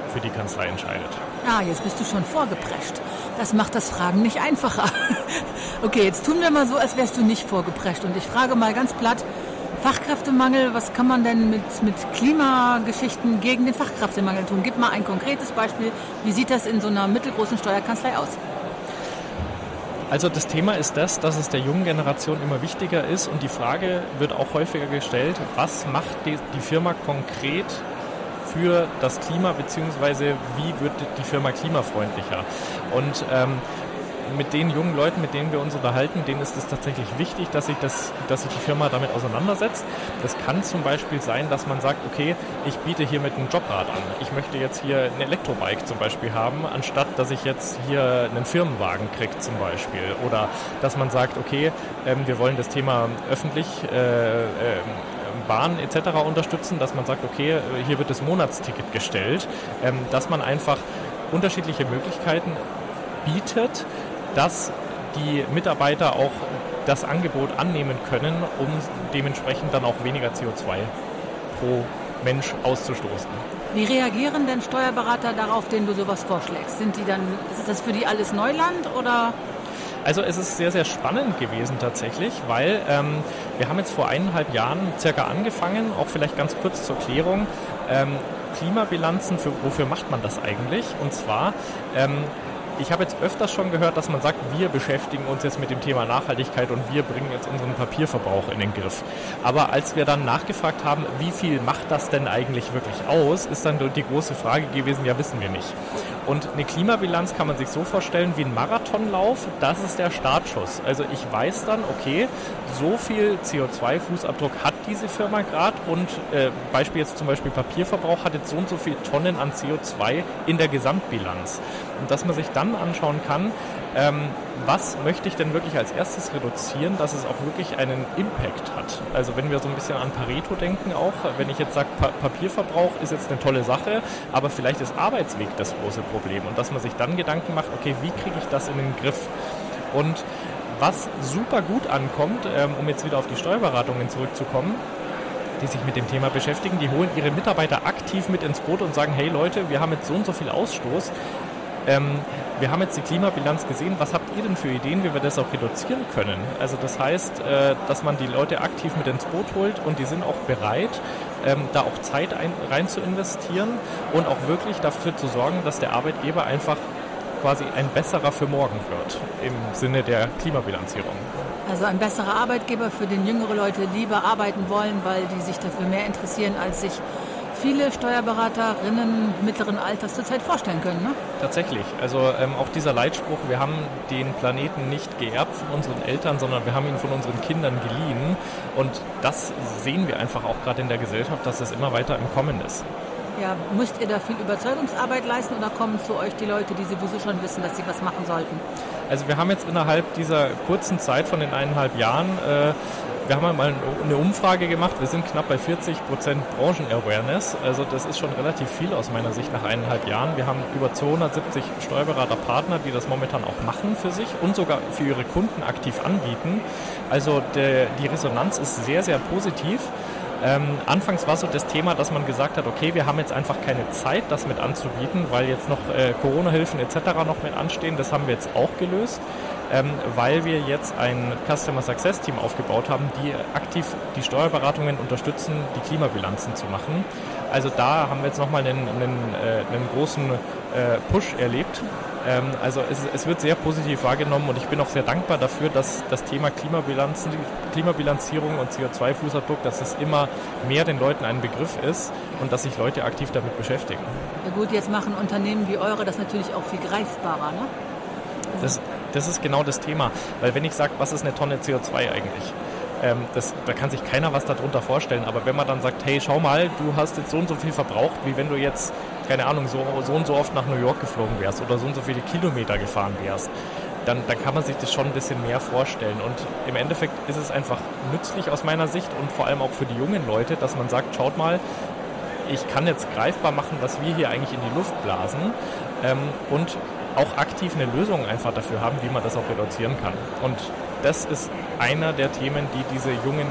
für die Kanzlei entscheidet. Ah, jetzt bist du schon vorgeprescht. Das macht das Fragen nicht einfacher. okay, jetzt tun wir mal so, als wärst du nicht vorgeprescht. Und ich frage mal ganz platt, Fachkräftemangel, was kann man denn mit, mit Klimageschichten gegen den Fachkräftemangel tun? Gib mal ein konkretes Beispiel. Wie sieht das in so einer mittelgroßen Steuerkanzlei aus? Also das Thema ist das, dass es der jungen Generation immer wichtiger ist und die Frage wird auch häufiger gestellt, was macht die, die Firma konkret für das Klima, beziehungsweise wie wird die Firma klimafreundlicher. Und ähm, mit den jungen Leuten, mit denen wir uns unterhalten, denen ist es tatsächlich wichtig, dass sich, das, dass sich die Firma damit auseinandersetzt. Das kann zum Beispiel sein, dass man sagt, okay, ich biete hier mit einem Jobrad an. Ich möchte jetzt hier ein Elektrobike zum Beispiel haben, anstatt dass ich jetzt hier einen Firmenwagen kriege zum Beispiel. Oder dass man sagt, okay, ähm, wir wollen das Thema öffentlich äh, äh, Bahn etc. unterstützen, dass man sagt, okay, hier wird das Monatsticket gestellt, ähm, dass man einfach unterschiedliche Möglichkeiten bietet, dass die Mitarbeiter auch das Angebot annehmen können, um dementsprechend dann auch weniger CO2 pro Mensch auszustoßen. Wie reagieren denn Steuerberater darauf, denen du sowas vorschlägst? Sind die dann, ist das für die alles Neuland oder? Also es ist sehr, sehr spannend gewesen tatsächlich, weil ähm, wir haben jetzt vor eineinhalb Jahren circa angefangen, auch vielleicht ganz kurz zur Klärung, ähm, Klimabilanzen, für, wofür macht man das eigentlich? Und zwar ähm, ich habe jetzt öfters schon gehört, dass man sagt, wir beschäftigen uns jetzt mit dem Thema Nachhaltigkeit und wir bringen jetzt unseren Papierverbrauch in den Griff. Aber als wir dann nachgefragt haben, wie viel macht das denn eigentlich wirklich aus, ist dann die große Frage gewesen, ja wissen wir nicht. Und eine Klimabilanz kann man sich so vorstellen wie ein Marathonlauf, das ist der Startschuss. Also ich weiß dann, okay, so viel CO2-Fußabdruck hat diese Firma gerade und äh, Beispiel jetzt zum Beispiel Papierverbrauch hat jetzt so und so viele Tonnen an CO2 in der Gesamtbilanz. Und dass man sich dann anschauen kann, ähm, was möchte ich denn wirklich als erstes reduzieren, dass es auch wirklich einen Impact hat. Also wenn wir so ein bisschen an Pareto denken auch, wenn ich jetzt sage, pa Papierverbrauch ist jetzt eine tolle Sache, aber vielleicht ist Arbeitsweg das große Problem und dass man sich dann Gedanken macht, okay, wie kriege ich das in den Griff? Und was super gut ankommt, ähm, um jetzt wieder auf die Steuerberatungen zurückzukommen, die sich mit dem Thema beschäftigen, die holen ihre Mitarbeiter aktiv mit ins Boot und sagen, hey Leute, wir haben jetzt so und so viel Ausstoß. Ähm, wir haben jetzt die Klimabilanz gesehen. Was habt ihr denn für Ideen, wie wir das auch reduzieren können? Also das heißt, äh, dass man die Leute aktiv mit ins Boot holt und die sind auch bereit, ähm, da auch Zeit ein, rein zu investieren und auch wirklich dafür zu sorgen, dass der Arbeitgeber einfach quasi ein besserer für morgen wird im Sinne der Klimabilanzierung. Also ein besserer Arbeitgeber, für den jüngere Leute lieber arbeiten wollen, weil die sich dafür mehr interessieren, als sich viele Steuerberaterinnen mittleren Alters zurzeit vorstellen können. Ne? Tatsächlich. Also ähm, auch dieser Leitspruch, wir haben den Planeten nicht geerbt von unseren Eltern, sondern wir haben ihn von unseren Kindern geliehen. Und das sehen wir einfach auch gerade in der Gesellschaft, dass es immer weiter im Kommen ist. Ja, müsst ihr da viel Überzeugungsarbeit leisten oder kommen zu euch die Leute, die sowieso schon wissen, dass sie was machen sollten? Also wir haben jetzt innerhalb dieser kurzen Zeit von den eineinhalb Jahren äh, wir haben mal eine Umfrage gemacht. Wir sind knapp bei 40 Prozent Branchen-Awareness. Also das ist schon relativ viel aus meiner Sicht nach eineinhalb Jahren. Wir haben über 270 Steuerberaterpartner, die das momentan auch machen für sich und sogar für ihre Kunden aktiv anbieten. Also der, die Resonanz ist sehr, sehr positiv. Ähm, anfangs war so das Thema, dass man gesagt hat, okay, wir haben jetzt einfach keine Zeit, das mit anzubieten, weil jetzt noch äh, Corona-Hilfen etc. noch mit anstehen. Das haben wir jetzt auch gelöst ähm, weil wir jetzt ein Customer Success Team aufgebaut haben, die aktiv die Steuerberatungen unterstützen, die Klimabilanzen zu machen. Also da haben wir jetzt nochmal einen, einen, äh, einen großen äh, Push erlebt. Ähm, also es, es, wird sehr positiv wahrgenommen und ich bin auch sehr dankbar dafür, dass das Thema Klimabilanzen, Klimabilanzierung und CO2-Fußabdruck, dass es immer mehr den Leuten ein Begriff ist und dass sich Leute aktiv damit beschäftigen. Ja gut, jetzt machen Unternehmen wie eure das natürlich auch viel greifbarer, ne? Das, das ist genau das Thema. Weil wenn ich sage, was ist eine Tonne CO2 eigentlich? Ähm, das, da kann sich keiner was darunter vorstellen. Aber wenn man dann sagt, hey, schau mal, du hast jetzt so und so viel verbraucht, wie wenn du jetzt, keine Ahnung, so, so und so oft nach New York geflogen wärst oder so und so viele Kilometer gefahren wärst, dann, dann kann man sich das schon ein bisschen mehr vorstellen. Und im Endeffekt ist es einfach nützlich aus meiner Sicht und vor allem auch für die jungen Leute, dass man sagt, schaut mal, ich kann jetzt greifbar machen, was wir hier eigentlich in die Luft blasen. Ähm, und auch aktiv eine Lösung einfach dafür haben, wie man das auch reduzieren kann. Und das ist einer der Themen, die diese jungen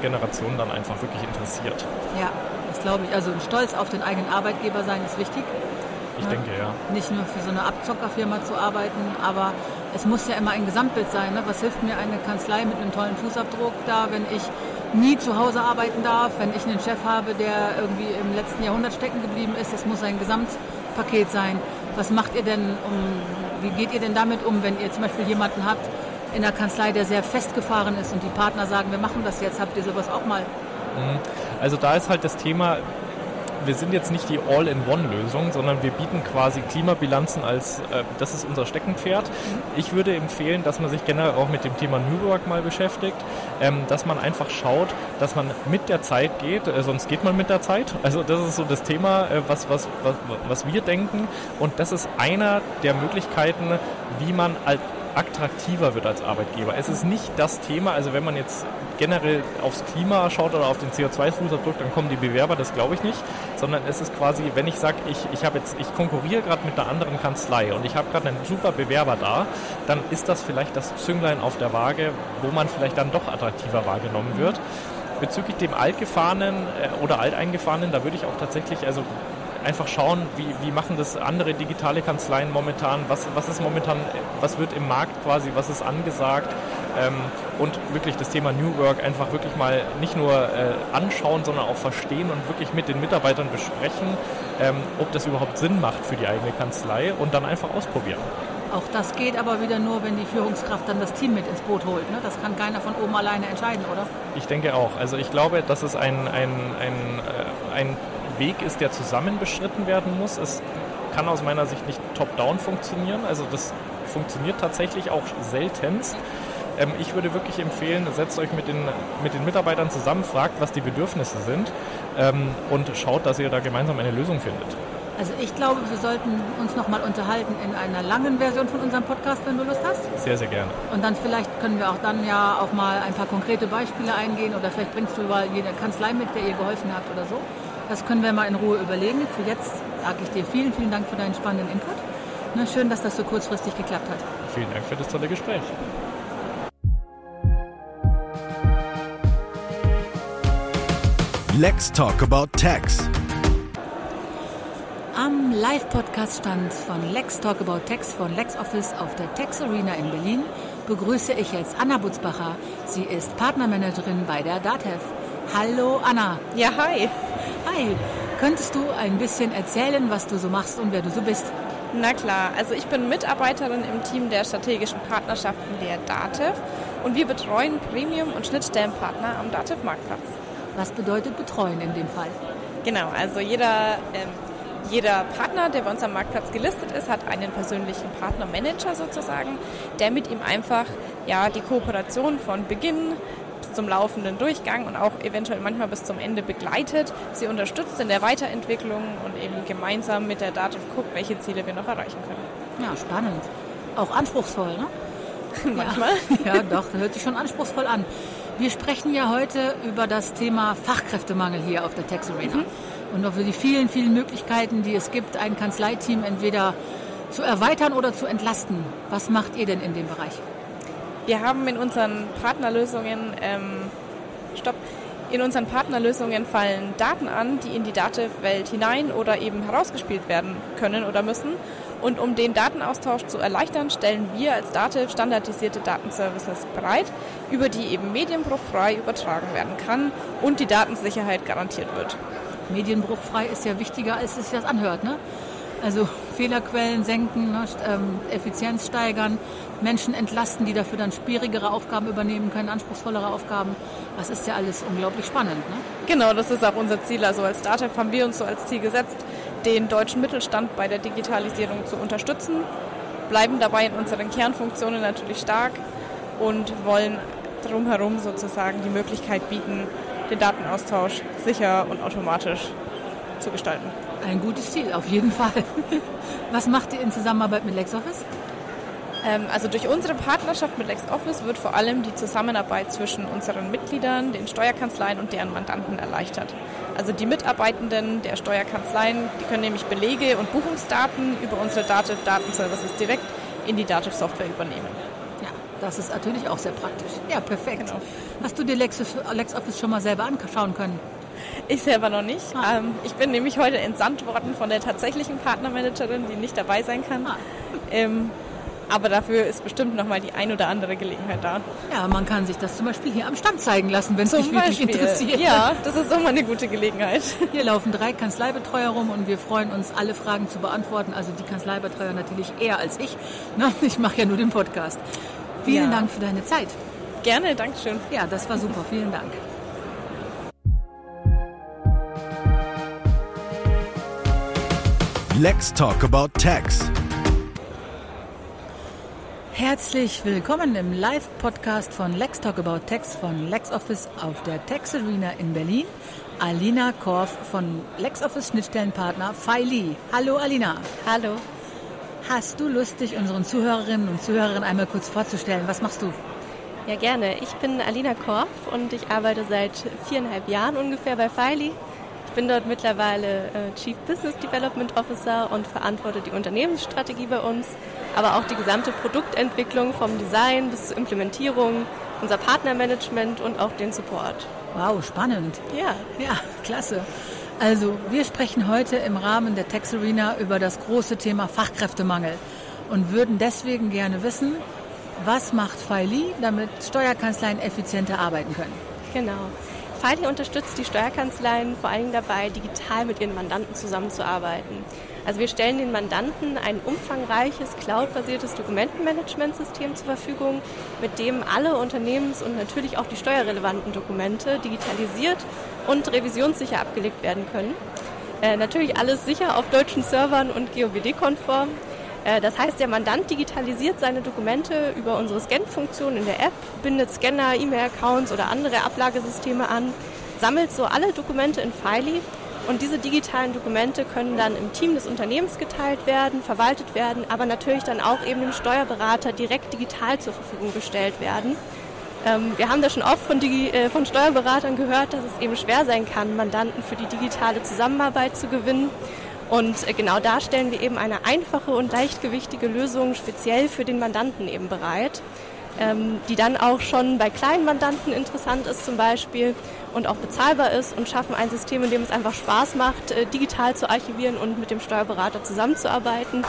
Generationen dann einfach wirklich interessiert. Ja, das glaube ich. Also Stolz auf den eigenen Arbeitgeber sein ist wichtig. Ich denke, ja. Nicht nur für so eine Abzockerfirma zu arbeiten, aber es muss ja immer ein Gesamtbild sein. Ne? Was hilft mir eine Kanzlei mit einem tollen Fußabdruck da, wenn ich nie zu Hause arbeiten darf, wenn ich einen Chef habe, der irgendwie im letzten Jahrhundert stecken geblieben ist? Es muss ein Gesamtpaket sein. Was macht ihr denn, um, wie geht ihr denn damit um, wenn ihr zum Beispiel jemanden habt in der Kanzlei, der sehr festgefahren ist und die Partner sagen, wir machen das jetzt, habt ihr sowas auch mal? Mhm. Also da ist halt das Thema, wir sind jetzt nicht die All-in-One-Lösung, sondern wir bieten quasi Klimabilanzen als, äh, das ist unser Steckenpferd. Ich würde empfehlen, dass man sich generell auch mit dem Thema New Work mal beschäftigt, ähm, dass man einfach schaut, dass man mit der Zeit geht, äh, sonst geht man mit der Zeit. Also das ist so das Thema, äh, was, was, was, was wir denken und das ist einer der Möglichkeiten, wie man als attraktiver wird als Arbeitgeber. Es ist nicht das Thema, also wenn man jetzt generell aufs Klima schaut oder auf den CO2-Fußabdruck, dann kommen die Bewerber, das glaube ich nicht, sondern es ist quasi, wenn ich sage, ich, ich ich konkurriere gerade mit einer anderen Kanzlei und ich habe gerade einen super Bewerber da, dann ist das vielleicht das Zünglein auf der Waage, wo man vielleicht dann doch attraktiver wahrgenommen wird. Bezüglich dem Altgefahrenen äh, oder Alteingefahrenen, da würde ich auch tatsächlich, also einfach schauen, wie, wie machen das andere digitale Kanzleien momentan, was, was ist momentan, was wird im Markt quasi, was ist angesagt ähm, und wirklich das Thema New Work einfach wirklich mal nicht nur äh, anschauen, sondern auch verstehen und wirklich mit den Mitarbeitern besprechen, ähm, ob das überhaupt Sinn macht für die eigene Kanzlei und dann einfach ausprobieren. Auch das geht aber wieder nur, wenn die Führungskraft dann das Team mit ins Boot holt. Ne? Das kann keiner von oben alleine entscheiden, oder? Ich denke auch. Also ich glaube, dass es ein, ein, ein, äh, ein Weg ist, der zusammen beschritten werden muss. Es kann aus meiner Sicht nicht top-down funktionieren. Also das funktioniert tatsächlich auch seltenst. Ähm, ich würde wirklich empfehlen, setzt euch mit den, mit den Mitarbeitern zusammen, fragt, was die Bedürfnisse sind ähm, und schaut, dass ihr da gemeinsam eine Lösung findet. Also ich glaube, wir sollten uns noch mal unterhalten in einer langen Version von unserem Podcast, wenn du Lust hast. Sehr, sehr gerne. Und dann vielleicht können wir auch dann ja auch mal ein paar konkrete Beispiele eingehen oder vielleicht bringst du mal jede Kanzlei mit, der ihr geholfen habt oder so. Das können wir mal in Ruhe überlegen. Für jetzt sage ich dir vielen, vielen Dank für deinen spannenden Input. Schön, dass das so kurzfristig geklappt hat. Vielen Dank für das tolle Gespräch. Let's talk about tax. Am Live-Podcast-Stand von Lex Talk About Tax von LexOffice auf der Tax Arena in Berlin begrüße ich jetzt Anna Butzbacher. Sie ist Partnermanagerin bei der DATEV. Hallo Anna. Ja, hi. Hi. Könntest du ein bisschen erzählen, was du so machst und wer du so bist? Na klar, also ich bin Mitarbeiterin im Team der strategischen Partnerschaften der DATEV und wir betreuen Premium- und Schnittstellenpartner am DATEV-Marktplatz. Was bedeutet betreuen in dem Fall? Genau, also jeder, ähm, jeder Partner, der bei uns am Marktplatz gelistet ist, hat einen persönlichen Partnermanager sozusagen, der mit ihm einfach ja, die Kooperation von Beginn zum laufenden Durchgang und auch eventuell manchmal bis zum Ende begleitet, sie unterstützt in der Weiterentwicklung und eben gemeinsam mit der Dativ guckt, welche Ziele wir noch erreichen können. Ja, spannend. Auch anspruchsvoll, ne? manchmal. Ja, ja doch, hört sich schon anspruchsvoll an. Wir sprechen ja heute über das Thema Fachkräftemangel hier auf der Tax Arena. Mhm. Und über die vielen, vielen Möglichkeiten, die es gibt, ein Kanzleiteam entweder zu erweitern oder zu entlasten. Was macht ihr denn in dem Bereich? Wir haben in unseren Partnerlösungen, ähm, stopp, in unseren Partnerlösungen fallen Daten an, die in die Dativ-Welt hinein oder eben herausgespielt werden können oder müssen. Und um den Datenaustausch zu erleichtern, stellen wir als Dativ standardisierte Datenservices bereit, über die eben medienbruchfrei übertragen werden kann und die Datensicherheit garantiert wird. Medienbruchfrei ist ja wichtiger, als es sich das anhört. Ne? Also Fehlerquellen senken, ne, ähm, Effizienz steigern, Menschen entlasten, die dafür dann schwierigere Aufgaben übernehmen können, anspruchsvollere Aufgaben. Das ist ja alles unglaublich spannend. Ne? Genau, das ist auch unser Ziel. Also als Startup haben wir uns so als Ziel gesetzt, den deutschen Mittelstand bei der Digitalisierung zu unterstützen, bleiben dabei in unseren Kernfunktionen natürlich stark und wollen drumherum sozusagen die Möglichkeit bieten, den Datenaustausch sicher und automatisch zu gestalten. Ein gutes Ziel, auf jeden Fall. Was macht ihr in Zusammenarbeit mit LexOffice? Ähm, also durch unsere Partnerschaft mit LexOffice wird vor allem die Zusammenarbeit zwischen unseren Mitgliedern, den Steuerkanzleien und deren Mandanten erleichtert. Also die Mitarbeitenden der Steuerkanzleien, die können nämlich Belege und Buchungsdaten über unsere Dativ Datenservices direkt in die Dativ Software übernehmen. Ja, das ist natürlich auch sehr praktisch. Ja, perfekt. Genau. Hast du dir LexOffice schon mal selber anschauen können? Ich selber noch nicht. Ah. Ähm, ich bin nämlich heute entsandt worden von der tatsächlichen Partnermanagerin, die nicht dabei sein kann. Ah. Ähm, aber dafür ist bestimmt noch mal die ein oder andere Gelegenheit da. Ja, man kann sich das zum Beispiel hier am Stand zeigen lassen, wenn es dich wirklich Beispiel. interessiert. Ja, das ist doch mal eine gute Gelegenheit. Hier laufen drei Kanzleibetreuer rum und wir freuen uns, alle Fragen zu beantworten. Also die Kanzleibetreuer natürlich eher als ich. Ich mache ja nur den Podcast. Vielen ja. Dank für deine Zeit. Gerne, Dankeschön. Ja, das war super. Vielen Dank. Let's talk about tax. Herzlich willkommen im Live-Podcast von Lex Talk About Tax von LexOffice auf der Tax Arena in Berlin. Alina Korf von LexOffice Schnittstellenpartner Feili. Hallo Alina. Hallo. Hast du Lust, dich unseren Zuhörerinnen und Zuhörern einmal kurz vorzustellen? Was machst du? Ja, gerne. Ich bin Alina Korf und ich arbeite seit viereinhalb Jahren ungefähr bei Feili bin dort mittlerweile äh, Chief Business Development Officer und verantworte die Unternehmensstrategie bei uns, aber auch die gesamte Produktentwicklung vom Design bis zur Implementierung, unser Partnermanagement und auch den Support. Wow, spannend. Ja. Ja, klasse. Also, wir sprechen heute im Rahmen der Tex Arena über das große Thema Fachkräftemangel und würden deswegen gerne wissen, was macht Feili, damit Steuerkanzleien effizienter arbeiten können? Genau. Fali unterstützt die Steuerkanzleien vor allem dabei, digital mit ihren Mandanten zusammenzuarbeiten. Also wir stellen den Mandanten ein umfangreiches cloud-basiertes Dokumentenmanagementsystem zur Verfügung, mit dem alle Unternehmens- und natürlich auch die steuerrelevanten Dokumente digitalisiert und revisionssicher abgelegt werden können. Äh, natürlich alles sicher auf deutschen Servern und GOBD-konform. Äh, das heißt, der Mandant digitalisiert seine Dokumente über unsere Scan-Funktion in der App, bindet Scanner, E-Mail-Accounts oder andere Ablagesysteme an, sammelt so alle Dokumente in Filey und diese digitalen Dokumente können dann im Team des Unternehmens geteilt werden, verwaltet werden, aber natürlich dann auch eben dem Steuerberater direkt digital zur Verfügung gestellt werden. Ähm, wir haben da schon oft von, Digi äh, von Steuerberatern gehört, dass es eben schwer sein kann, Mandanten für die digitale Zusammenarbeit zu gewinnen. Und äh, genau da stellen wir eben eine einfache und leichtgewichtige Lösung speziell für den Mandanten eben bereit ähm, die dann auch schon bei kleinen Mandanten interessant ist zum Beispiel und auch bezahlbar ist und schaffen ein System, in dem es einfach Spaß macht, äh, digital zu archivieren und mit dem Steuerberater zusammenzuarbeiten.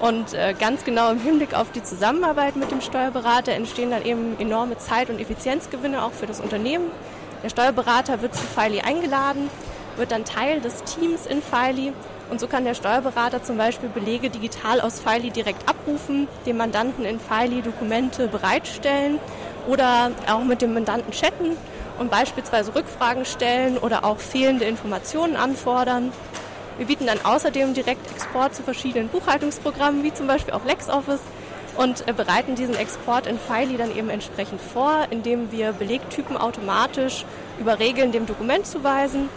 Und äh, ganz genau im Hinblick auf die Zusammenarbeit mit dem Steuerberater entstehen dann eben enorme Zeit- und Effizienzgewinne auch für das Unternehmen. Der Steuerberater wird zu Filey eingeladen, wird dann Teil des Teams in Filey und so kann der Steuerberater zum Beispiel Belege digital aus Filey direkt abrufen, dem Mandanten in Filey Dokumente bereitstellen oder auch mit dem Mandanten chatten und beispielsweise Rückfragen stellen oder auch fehlende Informationen anfordern. Wir bieten dann außerdem direkt Export zu verschiedenen Buchhaltungsprogrammen, wie zum Beispiel auch LexOffice, und äh, bereiten diesen Export in Filey dann eben entsprechend vor, indem wir Belegtypen automatisch über Regeln dem Dokument zuweisen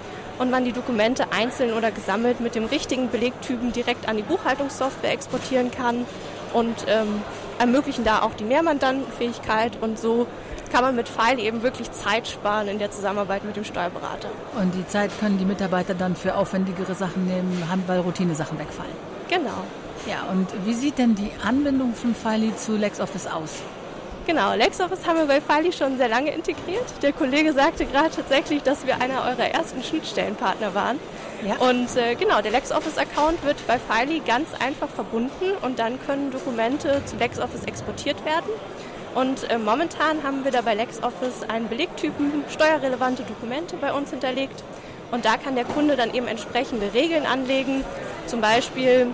und man die Dokumente einzeln oder gesammelt mit dem richtigen Belegtypen direkt an die Buchhaltungssoftware exportieren kann und ähm, ermöglichen da auch die Mehrmandantenfähigkeit und so kann man mit File eben wirklich Zeit sparen in der Zusammenarbeit mit dem Steuerberater. Und die Zeit können die Mitarbeiter dann für aufwendigere Sachen nehmen, weil Routine-Sachen wegfallen. Genau. Ja, und wie sieht denn die Anbindung von Filey zu LexOffice aus? Genau, LexOffice haben wir bei Fali schon sehr lange integriert. Der Kollege sagte gerade tatsächlich, dass wir einer eurer ersten Schnittstellenpartner waren. Ja. Und äh, genau, der LexOffice-Account wird bei Filey ganz einfach verbunden und dann können Dokumente zu LexOffice exportiert werden. Und äh, momentan haben wir da bei LexOffice einen Belegtypen steuerrelevante Dokumente bei uns hinterlegt. Und da kann der Kunde dann eben entsprechende Regeln anlegen, zum Beispiel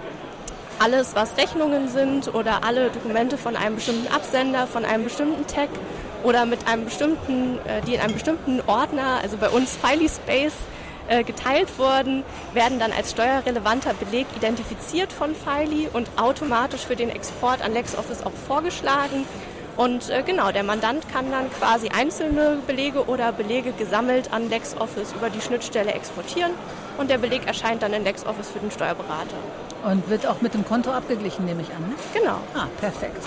alles, was Rechnungen sind oder alle Dokumente von einem bestimmten Absender, von einem bestimmten Tag oder mit einem bestimmten, äh, die in einem bestimmten Ordner, also bei uns Filey Space, äh, geteilt wurden, werden dann als steuerrelevanter Beleg identifiziert von Filey und automatisch für den Export an LexOffice auch vorgeschlagen. Und äh, genau, der Mandant kann dann quasi einzelne Belege oder Belege gesammelt an LexOffice über die Schnittstelle exportieren und der Beleg erscheint dann in LexOffice für den Steuerberater. Und wird auch mit dem Konto abgeglichen, nehme ich an. Ne? Genau. Ah, perfekt.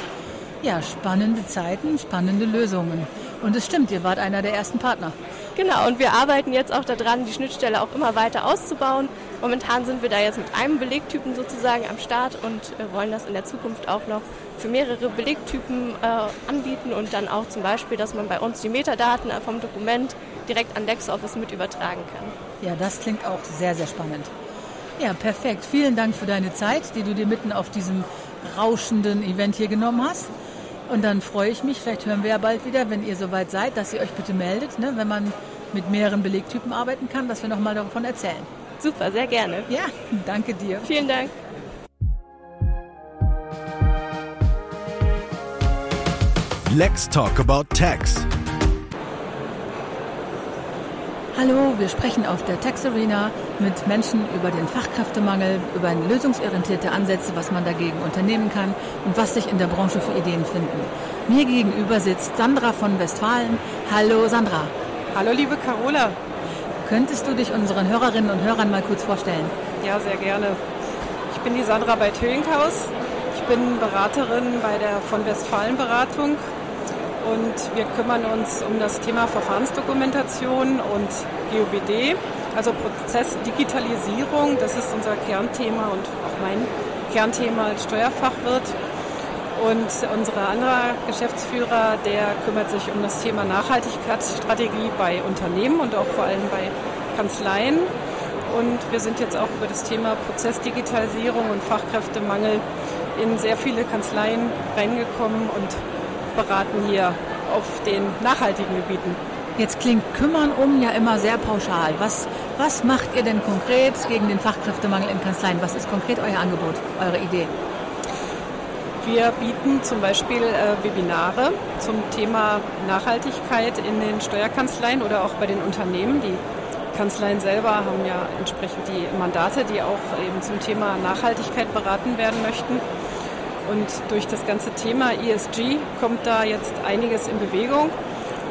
Ja, spannende Zeiten, spannende Lösungen. Und es stimmt, ihr wart einer der ersten Partner. Genau, und wir arbeiten jetzt auch daran, die Schnittstelle auch immer weiter auszubauen. Momentan sind wir da jetzt mit einem Belegtypen sozusagen am Start und äh, wollen das in der Zukunft auch noch für mehrere Belegtypen äh, anbieten und dann auch zum Beispiel, dass man bei uns die Metadaten vom Dokument direkt an LexOffice mit übertragen kann. Ja, das klingt auch sehr, sehr spannend. Ja, perfekt. Vielen Dank für deine Zeit, die du dir mitten auf diesem rauschenden Event hier genommen hast. Und dann freue ich mich, vielleicht hören wir ja bald wieder, wenn ihr soweit seid, dass ihr euch bitte meldet, ne, wenn man mit mehreren Belegtypen arbeiten kann, dass wir nochmal davon erzählen. Super, sehr gerne. Ja, danke dir. Vielen Dank. Let's talk about tax. Hallo, wir sprechen auf der Tax Arena mit Menschen über den Fachkräftemangel, über lösungsorientierte Ansätze, was man dagegen unternehmen kann und was sich in der Branche für Ideen finden. Mir gegenüber sitzt Sandra von Westfalen. Hallo Sandra. Hallo liebe Carola. Könntest du dich unseren Hörerinnen und Hörern mal kurz vorstellen? Ja, sehr gerne. Ich bin die Sandra bei Töinghaus. Ich bin Beraterin bei der von Westfalen Beratung und wir kümmern uns um das Thema Verfahrensdokumentation und GOBD, also Prozessdigitalisierung. Das ist unser Kernthema und auch mein Kernthema als Steuerfachwirt. Und unser anderer Geschäftsführer, der kümmert sich um das Thema Nachhaltigkeitsstrategie bei Unternehmen und auch vor allem bei Kanzleien. Und wir sind jetzt auch über das Thema Prozessdigitalisierung und Fachkräftemangel in sehr viele Kanzleien reingekommen und beraten hier auf den nachhaltigen Gebieten. Jetzt klingt kümmern um ja immer sehr pauschal. Was, Was macht ihr denn konkret gegen den Fachkräftemangel in Kanzleien? Was ist konkret euer Angebot, eure Idee? Wir bieten zum Beispiel äh, Webinare zum Thema Nachhaltigkeit in den Steuerkanzleien oder auch bei den Unternehmen. Die Kanzleien selber haben ja entsprechend die Mandate, die auch eben zum Thema Nachhaltigkeit beraten werden möchten. Und durch das ganze Thema ESG kommt da jetzt einiges in Bewegung.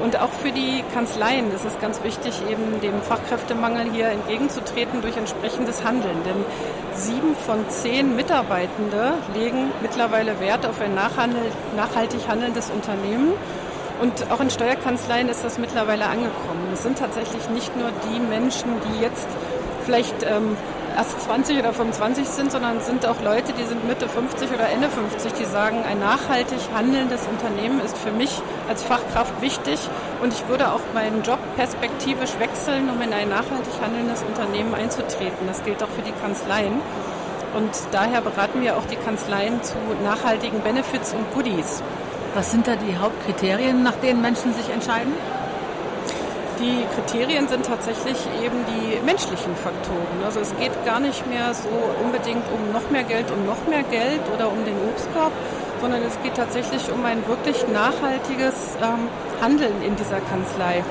Und auch für die Kanzleien ist es ganz wichtig, eben dem Fachkräftemangel hier entgegenzutreten durch entsprechendes Handeln. Denn sieben von zehn Mitarbeitende legen mittlerweile Wert auf ein nachhaltig handelndes Unternehmen. Und auch in Steuerkanzleien ist das mittlerweile angekommen. Es sind tatsächlich nicht nur die Menschen, die jetzt vielleicht ähm, erst 20 oder 25 sind, sondern sind auch Leute, die sind Mitte 50 oder Ende 50, die sagen, ein nachhaltig handelndes Unternehmen ist für mich als Fachkraft wichtig und ich würde auch meinen Job perspektivisch wechseln, um in ein nachhaltig handelndes Unternehmen einzutreten. Das gilt auch für die Kanzleien. Und daher beraten wir auch die Kanzleien zu nachhaltigen Benefits und Goodies. Was sind da die Hauptkriterien, nach denen Menschen sich entscheiden? Die Kriterien sind tatsächlich eben die menschlichen Faktoren. Also es geht gar nicht mehr so unbedingt um noch mehr Geld und noch mehr Geld oder um den Obstkorb, sondern es geht tatsächlich um ein wirklich nachhaltiges ähm, Handeln in dieser Kanzlei.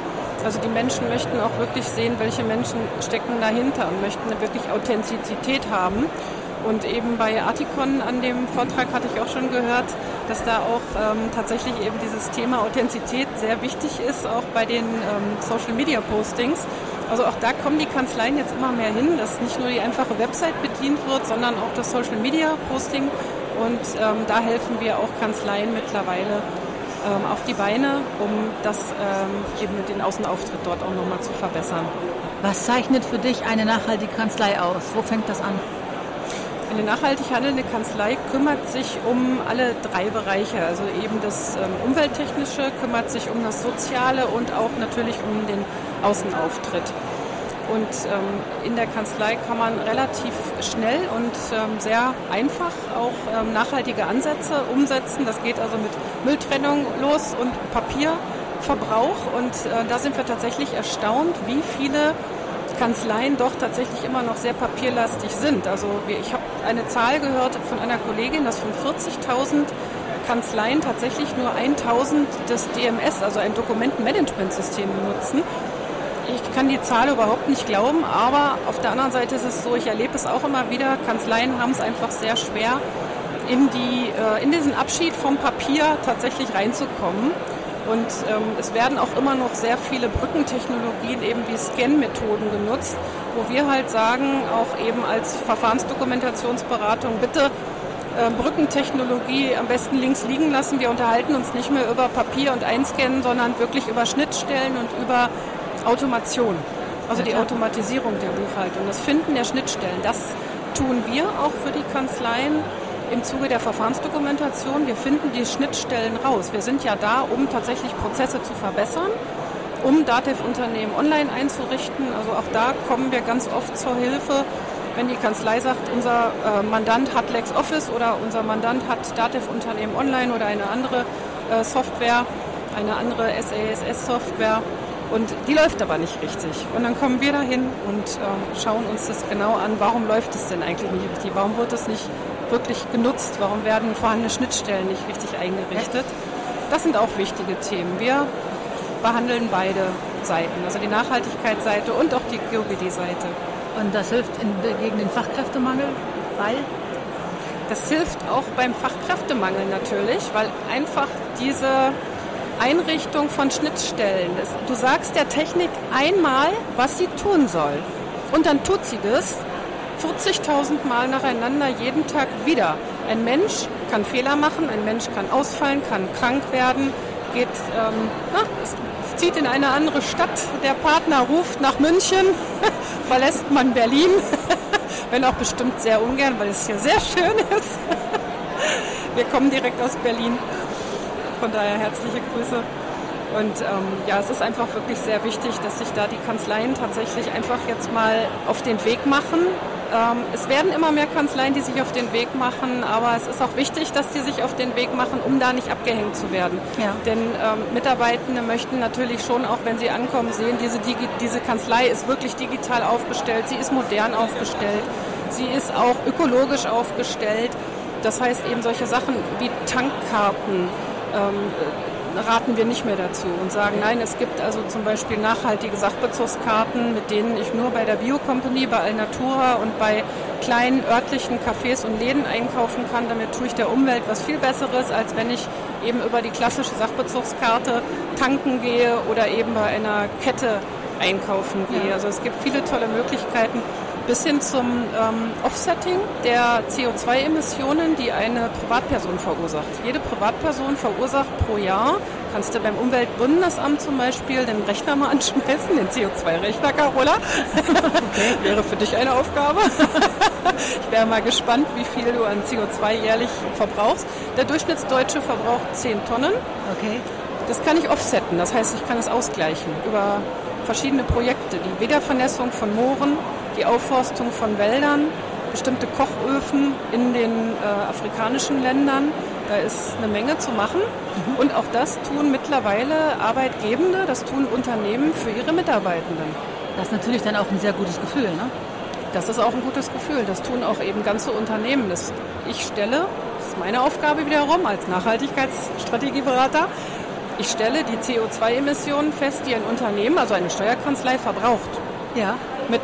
Also die Menschen möchten auch wirklich sehen, welche Menschen stecken dahinter und möchten eine wirklich Authentizität haben. Und eben bei Articon an dem Vortrag hatte ich auch schon gehört, dass da auch ähm, tatsächlich eben dieses Thema Authentizität sehr wichtig ist, auch bei den ähm, Social Media Postings. Also auch da kommen die Kanzleien jetzt immer mehr hin, dass nicht nur die einfache Website bedient wird, sondern auch das Social Media Posting. Und ähm, da helfen wir auch Kanzleien mittlerweile ähm, auf die Beine, um das ähm, eben mit den Außenauftritt dort auch nochmal zu verbessern. Was zeichnet für dich eine nachhaltige Kanzlei aus? Wo fängt das an? Eine nachhaltig handelnde Kanzlei kümmert sich um alle drei Bereiche. Also eben das ähm, Umwelttechnische, kümmert sich um das Soziale und auch natürlich um den Außenauftritt. Und ähm, in der Kanzlei kann man relativ schnell und ähm, sehr einfach auch ähm, nachhaltige Ansätze umsetzen. Das geht also mit Mülltrennung los und Papierverbrauch. Und äh, da sind wir tatsächlich erstaunt, wie viele Kanzleien doch tatsächlich immer noch sehr papierlastig sind. Also ich habe eine Zahl gehört von einer Kollegin, dass von 40.000 Kanzleien tatsächlich nur 1.000 das DMS, also ein Dokumentenmanagementsystem benutzen. Ich kann die Zahl überhaupt nicht glauben, aber auf der anderen Seite ist es so, ich erlebe es auch immer wieder, Kanzleien haben es einfach sehr schwer, in, die, äh, in diesen Abschied vom Papier tatsächlich reinzukommen. Und ähm, es werden auch immer noch sehr viele Brückentechnologien, eben wie Scan-Methoden genutzt, wo wir halt sagen, auch eben als Verfahrensdokumentationsberatung, bitte äh, Brückentechnologie am besten links liegen lassen. Wir unterhalten uns nicht mehr über Papier und Einscannen, sondern wirklich über Schnittstellen und über Automation. Also die Automatisierung der Buchhaltung, das Finden der Schnittstellen, das tun wir auch für die Kanzleien im Zuge der Verfahrensdokumentation. Wir finden die Schnittstellen raus. Wir sind ja da, um tatsächlich Prozesse zu verbessern, um Datev-Unternehmen online einzurichten. Also auch da kommen wir ganz oft zur Hilfe, wenn die Kanzlei sagt, unser äh, Mandant hat LexOffice oder unser Mandant hat Datev-Unternehmen online oder eine andere äh, Software, eine andere SASS-Software. Und die läuft aber nicht richtig. Und dann kommen wir dahin und äh, schauen uns das genau an, warum läuft es denn eigentlich nicht richtig? Warum wird es nicht wirklich genutzt? Warum werden vorhandene Schnittstellen nicht richtig eingerichtet? Das sind auch wichtige Themen. Wir behandeln beide Seiten, also die Nachhaltigkeitsseite und auch die GOBD-Seite. Und das hilft in, gegen den Fachkräftemangel, weil? Das hilft auch beim Fachkräftemangel natürlich, weil einfach diese Einrichtung von Schnittstellen, das, du sagst der Technik einmal, was sie tun soll. Und dann tut sie das 40.000 Mal nacheinander jeden Tag wieder. Ein Mensch kann Fehler machen, ein Mensch kann ausfallen, kann krank werden, geht, ähm, na, es zieht in eine andere Stadt, der Partner ruft nach München, verlässt man Berlin, wenn auch bestimmt sehr ungern, weil es hier sehr schön ist. Wir kommen direkt aus Berlin, von daher herzliche Grüße. Und ähm, ja, es ist einfach wirklich sehr wichtig, dass sich da die Kanzleien tatsächlich einfach jetzt mal auf den Weg machen. Ähm, es werden immer mehr Kanzleien, die sich auf den Weg machen, aber es ist auch wichtig, dass die sich auf den Weg machen, um da nicht abgehängt zu werden. Ja. Denn ähm, Mitarbeitende möchten natürlich schon, auch wenn sie ankommen, sehen, diese, Digi diese Kanzlei ist wirklich digital aufgestellt, sie ist modern aufgestellt, sie ist auch ökologisch aufgestellt. Das heißt eben solche Sachen wie Tankkarten, ähm, raten wir nicht mehr dazu und sagen, nein, es gibt also zum Beispiel nachhaltige Sachbezugskarten, mit denen ich nur bei der Biocompany, bei Alnatura und bei kleinen örtlichen Cafés und Läden einkaufen kann. Damit tue ich der Umwelt was viel Besseres, als wenn ich eben über die klassische Sachbezugskarte tanken gehe oder eben bei einer Kette einkaufen gehe. Also es gibt viele tolle Möglichkeiten bis hin zum ähm, Offsetting der CO2-Emissionen, die eine Privatperson verursacht. Jede Privatperson verursacht pro Jahr, kannst du beim Umweltbundesamt zum Beispiel den Rechner mal anschmeißen, den CO2-Rechner, Carola. Okay. Wäre für dich eine Aufgabe. ich wäre mal gespannt, wie viel du an CO2 jährlich verbrauchst. Der Durchschnittsdeutsche verbraucht 10 Tonnen. Okay. Das kann ich offsetten, das heißt, ich kann es ausgleichen über verschiedene Projekte. Die Wiedervernässung von Mooren, die Aufforstung von Wäldern, bestimmte Kochöfen in den äh, afrikanischen Ländern. Da ist eine Menge zu machen. Mhm. Und auch das tun mittlerweile Arbeitgebende, das tun Unternehmen für ihre Mitarbeitenden. Das ist natürlich dann auch ein sehr gutes Gefühl, ne? Das ist auch ein gutes Gefühl. Das tun auch eben ganze Unternehmen. Das ich stelle, das ist meine Aufgabe wiederum als Nachhaltigkeitsstrategieberater, ich stelle die CO2-Emissionen fest, die ein Unternehmen, also eine Steuerkanzlei, verbraucht. Ja. Mit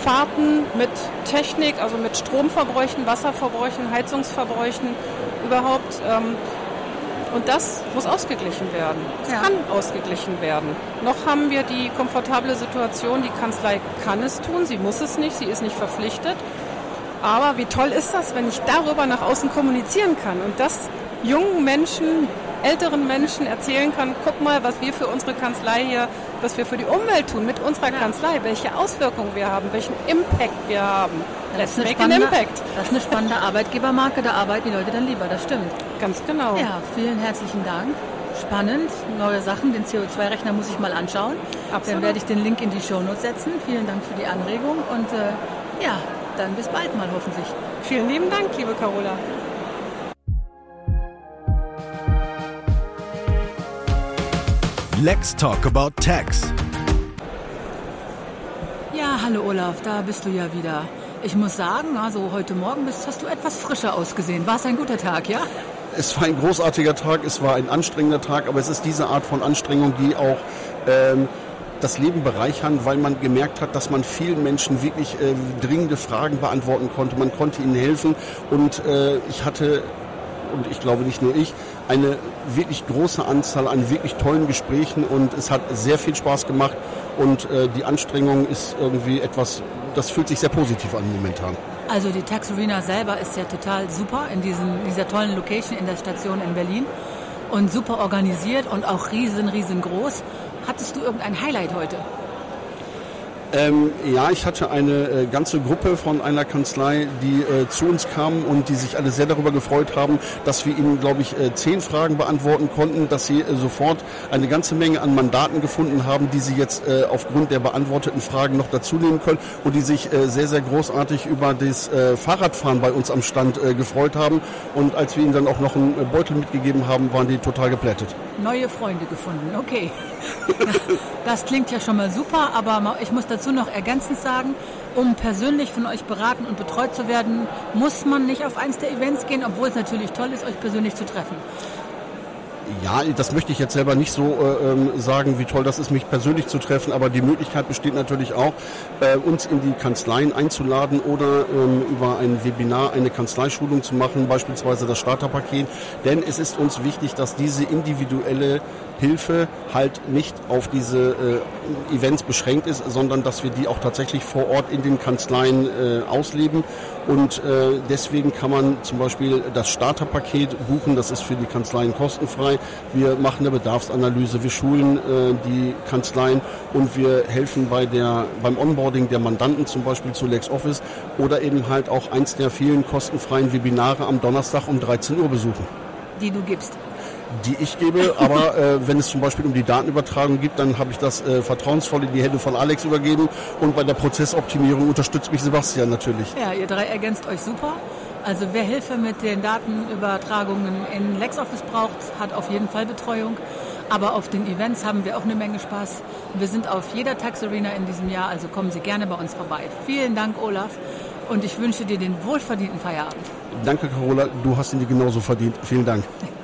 Fahrten, mit Technik, also mit Stromverbräuchen, Wasserverbräuchen, Heizungsverbräuchen überhaupt. Ähm, und das muss ausgeglichen werden. Es ja. kann ausgeglichen werden. Noch haben wir die komfortable Situation, die Kanzlei kann es tun, sie muss es nicht, sie ist nicht verpflichtet. Aber wie toll ist das, wenn ich darüber nach außen kommunizieren kann und das jungen Menschen, älteren Menschen erzählen kann, guck mal, was wir für unsere Kanzlei hier, was wir für die Umwelt tun mit unserer ja. Kanzlei, welche Auswirkungen wir haben, welchen Impact wir haben. Das ist, spannende, Impact. das ist eine spannende Arbeitgebermarke, da arbeiten die Leute dann lieber, das stimmt. Ganz genau. Ja, vielen herzlichen Dank. Spannend, neue Sachen. Den CO2-Rechner muss ich mal anschauen. Absolut. Dann werde ich den Link in die Shownotes setzen. Vielen Dank für die Anregung und äh, ja, dann bis bald mal hoffentlich. Vielen lieben Dank, liebe Carola. Let's Talk About Tax. Ja, hallo Olaf, da bist du ja wieder. Ich muss sagen, also heute Morgen bist, hast du etwas frischer ausgesehen. War es ein guter Tag, ja? Es war ein großartiger Tag, es war ein anstrengender Tag, aber es ist diese Art von Anstrengung, die auch ähm, das Leben bereichern, weil man gemerkt hat, dass man vielen Menschen wirklich äh, dringende Fragen beantworten konnte. Man konnte ihnen helfen und äh, ich hatte und ich glaube nicht nur ich, eine wirklich große Anzahl an wirklich tollen Gesprächen und es hat sehr viel Spaß gemacht und äh, die Anstrengung ist irgendwie etwas, das fühlt sich sehr positiv an momentan. Also die Tax Arena selber ist ja total super in diesen, dieser tollen Location in der Station in Berlin und super organisiert und auch riesen, riesengroß. Hattest du irgendein Highlight heute? Ähm, ja, ich hatte eine äh, ganze Gruppe von einer Kanzlei, die äh, zu uns kamen und die sich alle sehr darüber gefreut haben, dass wir ihnen, glaube ich, äh, zehn Fragen beantworten konnten, dass sie äh, sofort eine ganze Menge an Mandaten gefunden haben, die sie jetzt äh, aufgrund der beantworteten Fragen noch dazu nehmen können und die sich äh, sehr, sehr großartig über das Fahrradfahren bei uns am Stand gefreut haben. Und als wir ihnen dann auch noch einen Beutel mitgegeben haben, waren die total geplättet. Neue Freunde gefunden, okay. Das klingt ja schon mal super, aber ich muss dazu noch ergänzend sagen, um persönlich von euch beraten und betreut zu werden, muss man nicht auf eins der Events gehen, obwohl es natürlich toll ist, euch persönlich zu treffen. Ja, das möchte ich jetzt selber nicht so äh, ähm, sagen, wie toll das ist, mich persönlich zu treffen, aber die Möglichkeit besteht natürlich auch, äh, uns in die Kanzleien einzuladen oder ähm, über ein Webinar eine Kanzleischulung zu machen, beispielsweise das Starterpaket. Denn es ist uns wichtig, dass diese individuelle Hilfe halt nicht auf diese äh, Events beschränkt ist, sondern dass wir die auch tatsächlich vor Ort in den Kanzleien äh, ausleben. Und äh, deswegen kann man zum Beispiel das Starterpaket buchen, das ist für die Kanzleien kostenfrei. Wir machen eine Bedarfsanalyse, wir schulen äh, die Kanzleien und wir helfen bei der, beim Onboarding der Mandanten zum Beispiel zu LexOffice oder eben halt auch eins der vielen kostenfreien Webinare am Donnerstag um 13 Uhr besuchen. Die du gibst. Die ich gebe, aber äh, wenn es zum Beispiel um die Datenübertragung geht, dann habe ich das äh, vertrauensvoll in die Hände von Alex übergeben und bei der Prozessoptimierung unterstützt mich Sebastian natürlich. Ja, ihr drei ergänzt euch super. Also wer Hilfe mit den Datenübertragungen in LexOffice braucht, hat auf jeden Fall Betreuung. Aber auf den Events haben wir auch eine Menge Spaß. Wir sind auf jeder Tax Arena in diesem Jahr, also kommen Sie gerne bei uns vorbei. Vielen Dank, Olaf. Und ich wünsche dir den wohlverdienten Feierabend. Danke, Carola. Du hast ihn dir genauso verdient. Vielen Dank.